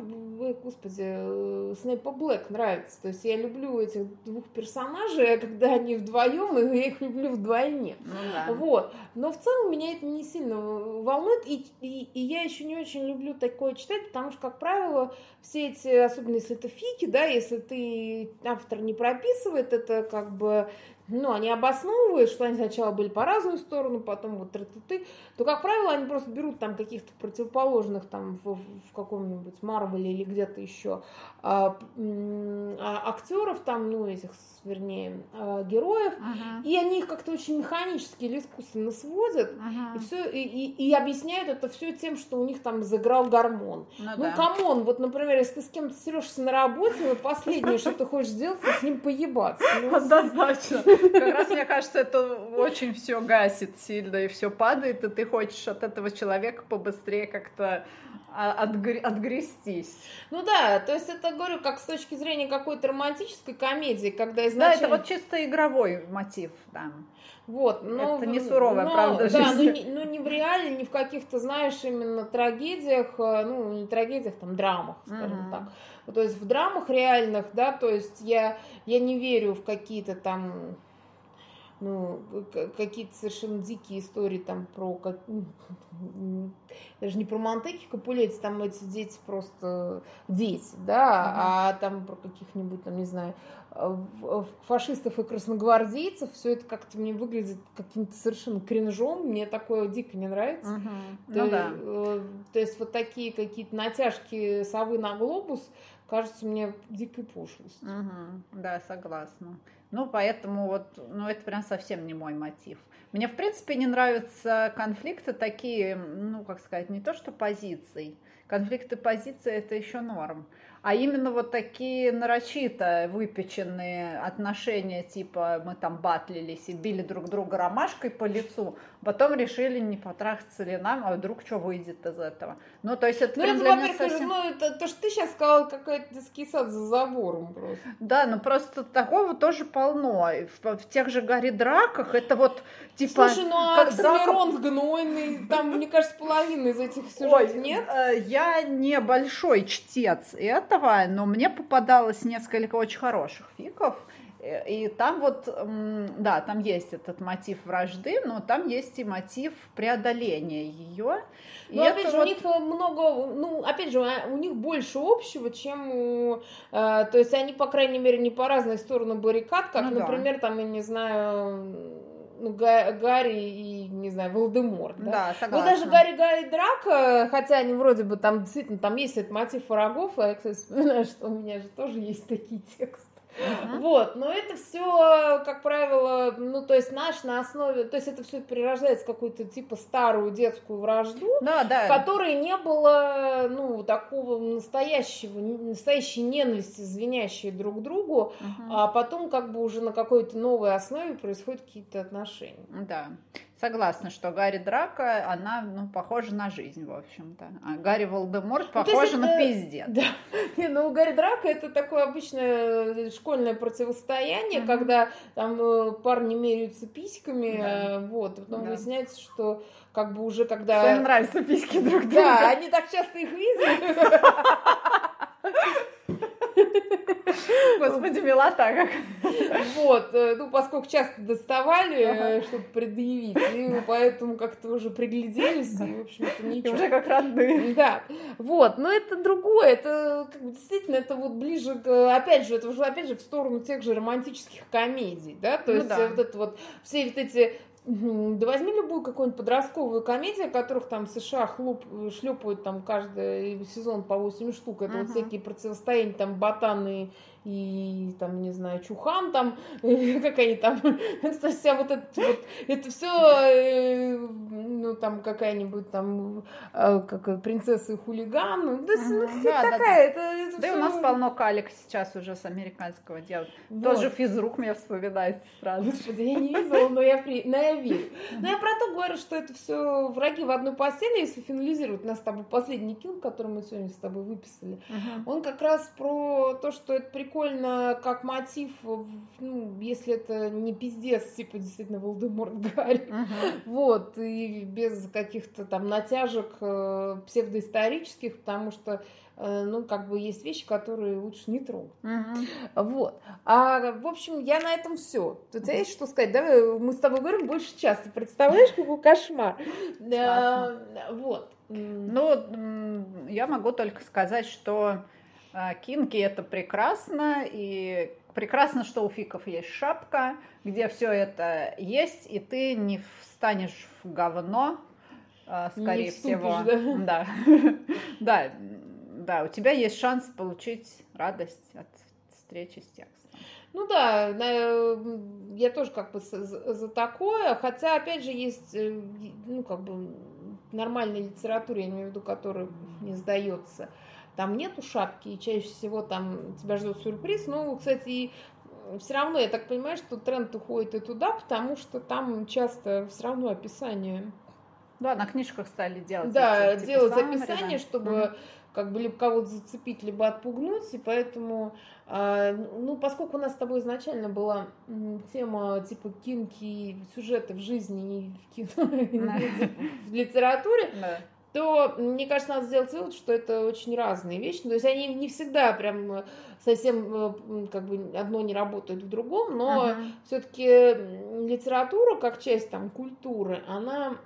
Speaker 1: господи, Снейпа Блэк нравится. То есть я люблю этих двух персонажей, а когда они вдвоем, и я их люблю вдвойне. Ну, вот. Но в целом целом меня это не сильно волнует, и, и, и я еще не очень люблю такое читать, потому что, как правило, все эти, особенно если это фики, да, если ты автор не прописывает, это как бы ну, они обосновывают, что они сначала были по разную сторону, потом вот ты, ты, то, как правило, они просто берут там каких-то противоположных там в, в каком-нибудь Марвеле или где-то еще а, а, актеров там, ну, этих, вернее, а, героев, uh-huh. и они их как-то очень механически или искусственно сводят, uh-huh. и все, и, и, и объясняют это все тем, что у них там заиграл гормон. Ну, ну да. come on, вот, например, если ты с кем-то срешься на работе, вот последнее, что ты хочешь сделать, это с ним поебаться. Ну,
Speaker 2: Однозначно. Как раз мне кажется, это очень все гасит сильно, и все падает, и ты хочешь от этого человека побыстрее как-то а, отгр... отгрестись.
Speaker 1: Ну да, то есть это, говорю, как с точки зрения какой-то романтической комедии, когда изначально...
Speaker 2: Да, это вот чисто игровой мотив, да.
Speaker 1: Вот,
Speaker 2: но... Это не суровая, но, правда,
Speaker 1: да, жизнь. Ну не, ну не в реале, не в каких-то, знаешь, именно трагедиях, э, ну не трагедиях, там, драмах, скажем uh-huh. так. То есть в драмах реальных, да, то есть я, я не верю в какие-то там ну, какие-то совершенно дикие истории там про, как, даже не про Монтеки Капулетти, там эти дети просто дети, да, mm-hmm. а там про каких-нибудь, там, не знаю, фашистов и красногвардейцев, все это как-то мне выглядит каким-то совершенно кринжом, мне такое дико не нравится.
Speaker 2: Угу. То, ну, да.
Speaker 1: Э, то есть вот такие какие-то натяжки совы на глобус кажется мне дикой пошлостью.
Speaker 2: Угу. Да, согласна. Ну, поэтому вот, ну, это прям совсем не мой мотив. Мне, в принципе, не нравятся конфликты такие, ну, как сказать, не то что позиций. Конфликты позиций – это еще норм а именно вот такие нарочито выпеченные отношения, типа мы там батлились и били друг друга ромашкой по лицу, потом решили, не потрахаться ли нам, а вдруг что выйдет из этого. Ну, то есть это
Speaker 1: ну, это, во-первых, совсем... ну, это то, что ты сейчас сказала, какой-то детский сад за забором просто.
Speaker 2: Да, ну просто такого тоже полно. В, в тех же Гарри Драках это вот типа...
Speaker 1: Слушай, ну а Оксимирон закон... гнойный, там, мне кажется, половина из этих сюжетов Ой, нет?
Speaker 2: Э, я не большой чтец этого, но мне попадалось несколько очень хороших фиков. И там вот, да, там есть этот мотив вражды, но там есть и мотив преодоления ее.
Speaker 1: Ну, опять же, вот... у них много, ну, опять же, у них больше общего, чем у... Э, то есть они, по крайней мере, не по разные стороны баррикад, как, ну, например, да. там, я не знаю ну, Гарри и, не знаю, Волдеморт. Да,
Speaker 2: да согласна.
Speaker 1: Ну, даже Гарри, Гарри Драка, хотя они вроде бы там действительно, там есть этот мотив врагов, а я, кстати, вспоминаю, [LAUGHS] что у меня же тоже есть такие тексты. Uh-huh. Вот, но это все, как правило, ну, то есть наш на основе, то есть это все прирождается какую-то типа старую детскую вражду,
Speaker 2: да, да.
Speaker 1: в которой не было, ну, такого настоящего, настоящей ненависти, звенящей друг другу, uh-huh. а потом как бы уже на какой-то новой основе происходят какие-то отношения.
Speaker 2: Да. Согласна, что Гарри Драка, она, ну, похожа на жизнь, в общем-то. А Гарри Волдеморт похожа ну, на это... пиздец. [LAUGHS]
Speaker 1: Да. Не, ну, Гарри Драка это такое обычное школьное противостояние, mm-hmm. когда там э, парни меряются письками, да. Э, вот, потом да. выясняется, что как бы уже когда...
Speaker 2: Им нравятся письки друг друга.
Speaker 1: Да, они так часто их видят. [LAUGHS] [LAUGHS]
Speaker 2: Господи, милота как.
Speaker 1: Вот, э, ну, поскольку часто доставали, ага. чтобы предъявить, и поэтому как-то уже пригляделись, и, в общем-то, ничего.
Speaker 2: И уже как родные.
Speaker 1: Да, вот, но это другое, это как бы, действительно, это вот ближе, к, опять же, это уже, опять же, в сторону тех же романтических комедий, да, то ну, есть да. вот это вот, все вот эти да возьми любую какую-нибудь подростковую комедию, которых там в США хлоп, шлепают там каждый сезон по 8 штук. Это uh-huh. вот всякие противостояния, там ботаны и там, не знаю, Чухан там, [LAUGHS] как они там, [LAUGHS] это вся вот это вот, это все, э, ну, там какая-нибудь там, э, как принцесса и хулиган, ну, да, ну, да, такая,
Speaker 2: да, это, это Да и у нас полно калик сейчас уже с американского дела. Вот. Тоже физрук мне вспоминается сразу.
Speaker 1: Господи, я не видела, но я, при... но я верю. Но я про то говорю, что это все враги в одной постели, если финализировать нас с тобой последний килл, который мы сегодня с тобой выписали, он как раз про то, что это прикольно прикольно как мотив, ну, если это не пиздец, типа действительно Волдеморт [LAUGHS] Гарри, uh-huh. вот, и без каких-то там натяжек э, псевдоисторических, потому что э, ну, как бы есть вещи, которые лучше не трогать.
Speaker 2: Uh-huh.
Speaker 1: Вот. А, в общем, я на этом все. Тут uh-huh. есть что сказать? Давай мы с тобой говорим больше часа. Представляешь, какой кошмар? Вот.
Speaker 2: Ну, я могу только сказать, что а, кинки это прекрасно, и прекрасно, что у фиков есть шапка, где все это есть, и ты не встанешь в говно, а, скорее не всего. Да. [LAUGHS] Да. да, у тебя есть шанс получить радость от встречи с текстом.
Speaker 1: Ну да, я тоже как бы за такое, хотя, опять же, есть, э, ну, как бы, нормальной литературе, я имею в виду, которая не сдается. Там нету шапки, и чаще всего там тебя ждет сюрприз. Ну, кстати, все равно, я так понимаю, что тренд уходит и туда, потому что там часто все равно описание.
Speaker 2: Да, на книжках стали делать.
Speaker 1: Да, эти, типа, делать описание, чтобы mm как бы либо кого-то зацепить, либо отпугнуть, и поэтому, э, ну, поскольку у нас с тобой изначально была тема типа кинки сюжеты в жизни и в кино, [LAUGHS] в литературе, то, мне кажется, надо сделать вывод, что это очень разные вещи. То есть они не всегда прям совсем э, как бы одно не работает в другом, но uh-huh. все-таки литература как часть там культуры, она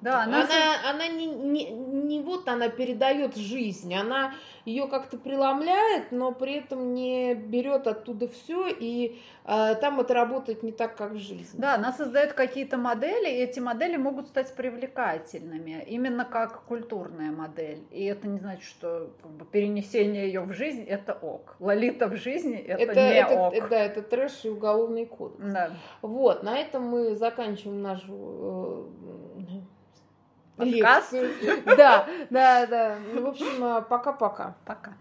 Speaker 1: да, она, она, она не, не, не вот она передает жизнь, она ее как-то преломляет, но при этом не берет оттуда все, и э, там это работает не так, как в жизни.
Speaker 2: Да, она создает какие-то модели, и эти модели могут стать привлекательными, именно как культурная модель. И это не значит, что как бы, перенесение ее в жизнь это ок. Лолита в жизни это, это не
Speaker 1: это,
Speaker 2: ок.
Speaker 1: Да, это трэш и уголовный кодекс. Да. Вот, на этом мы заканчиваем нашу э, лекцию. [LAUGHS] Да, да, да. Ну, в общем, пока-пока.
Speaker 2: Пока. -пока. пока.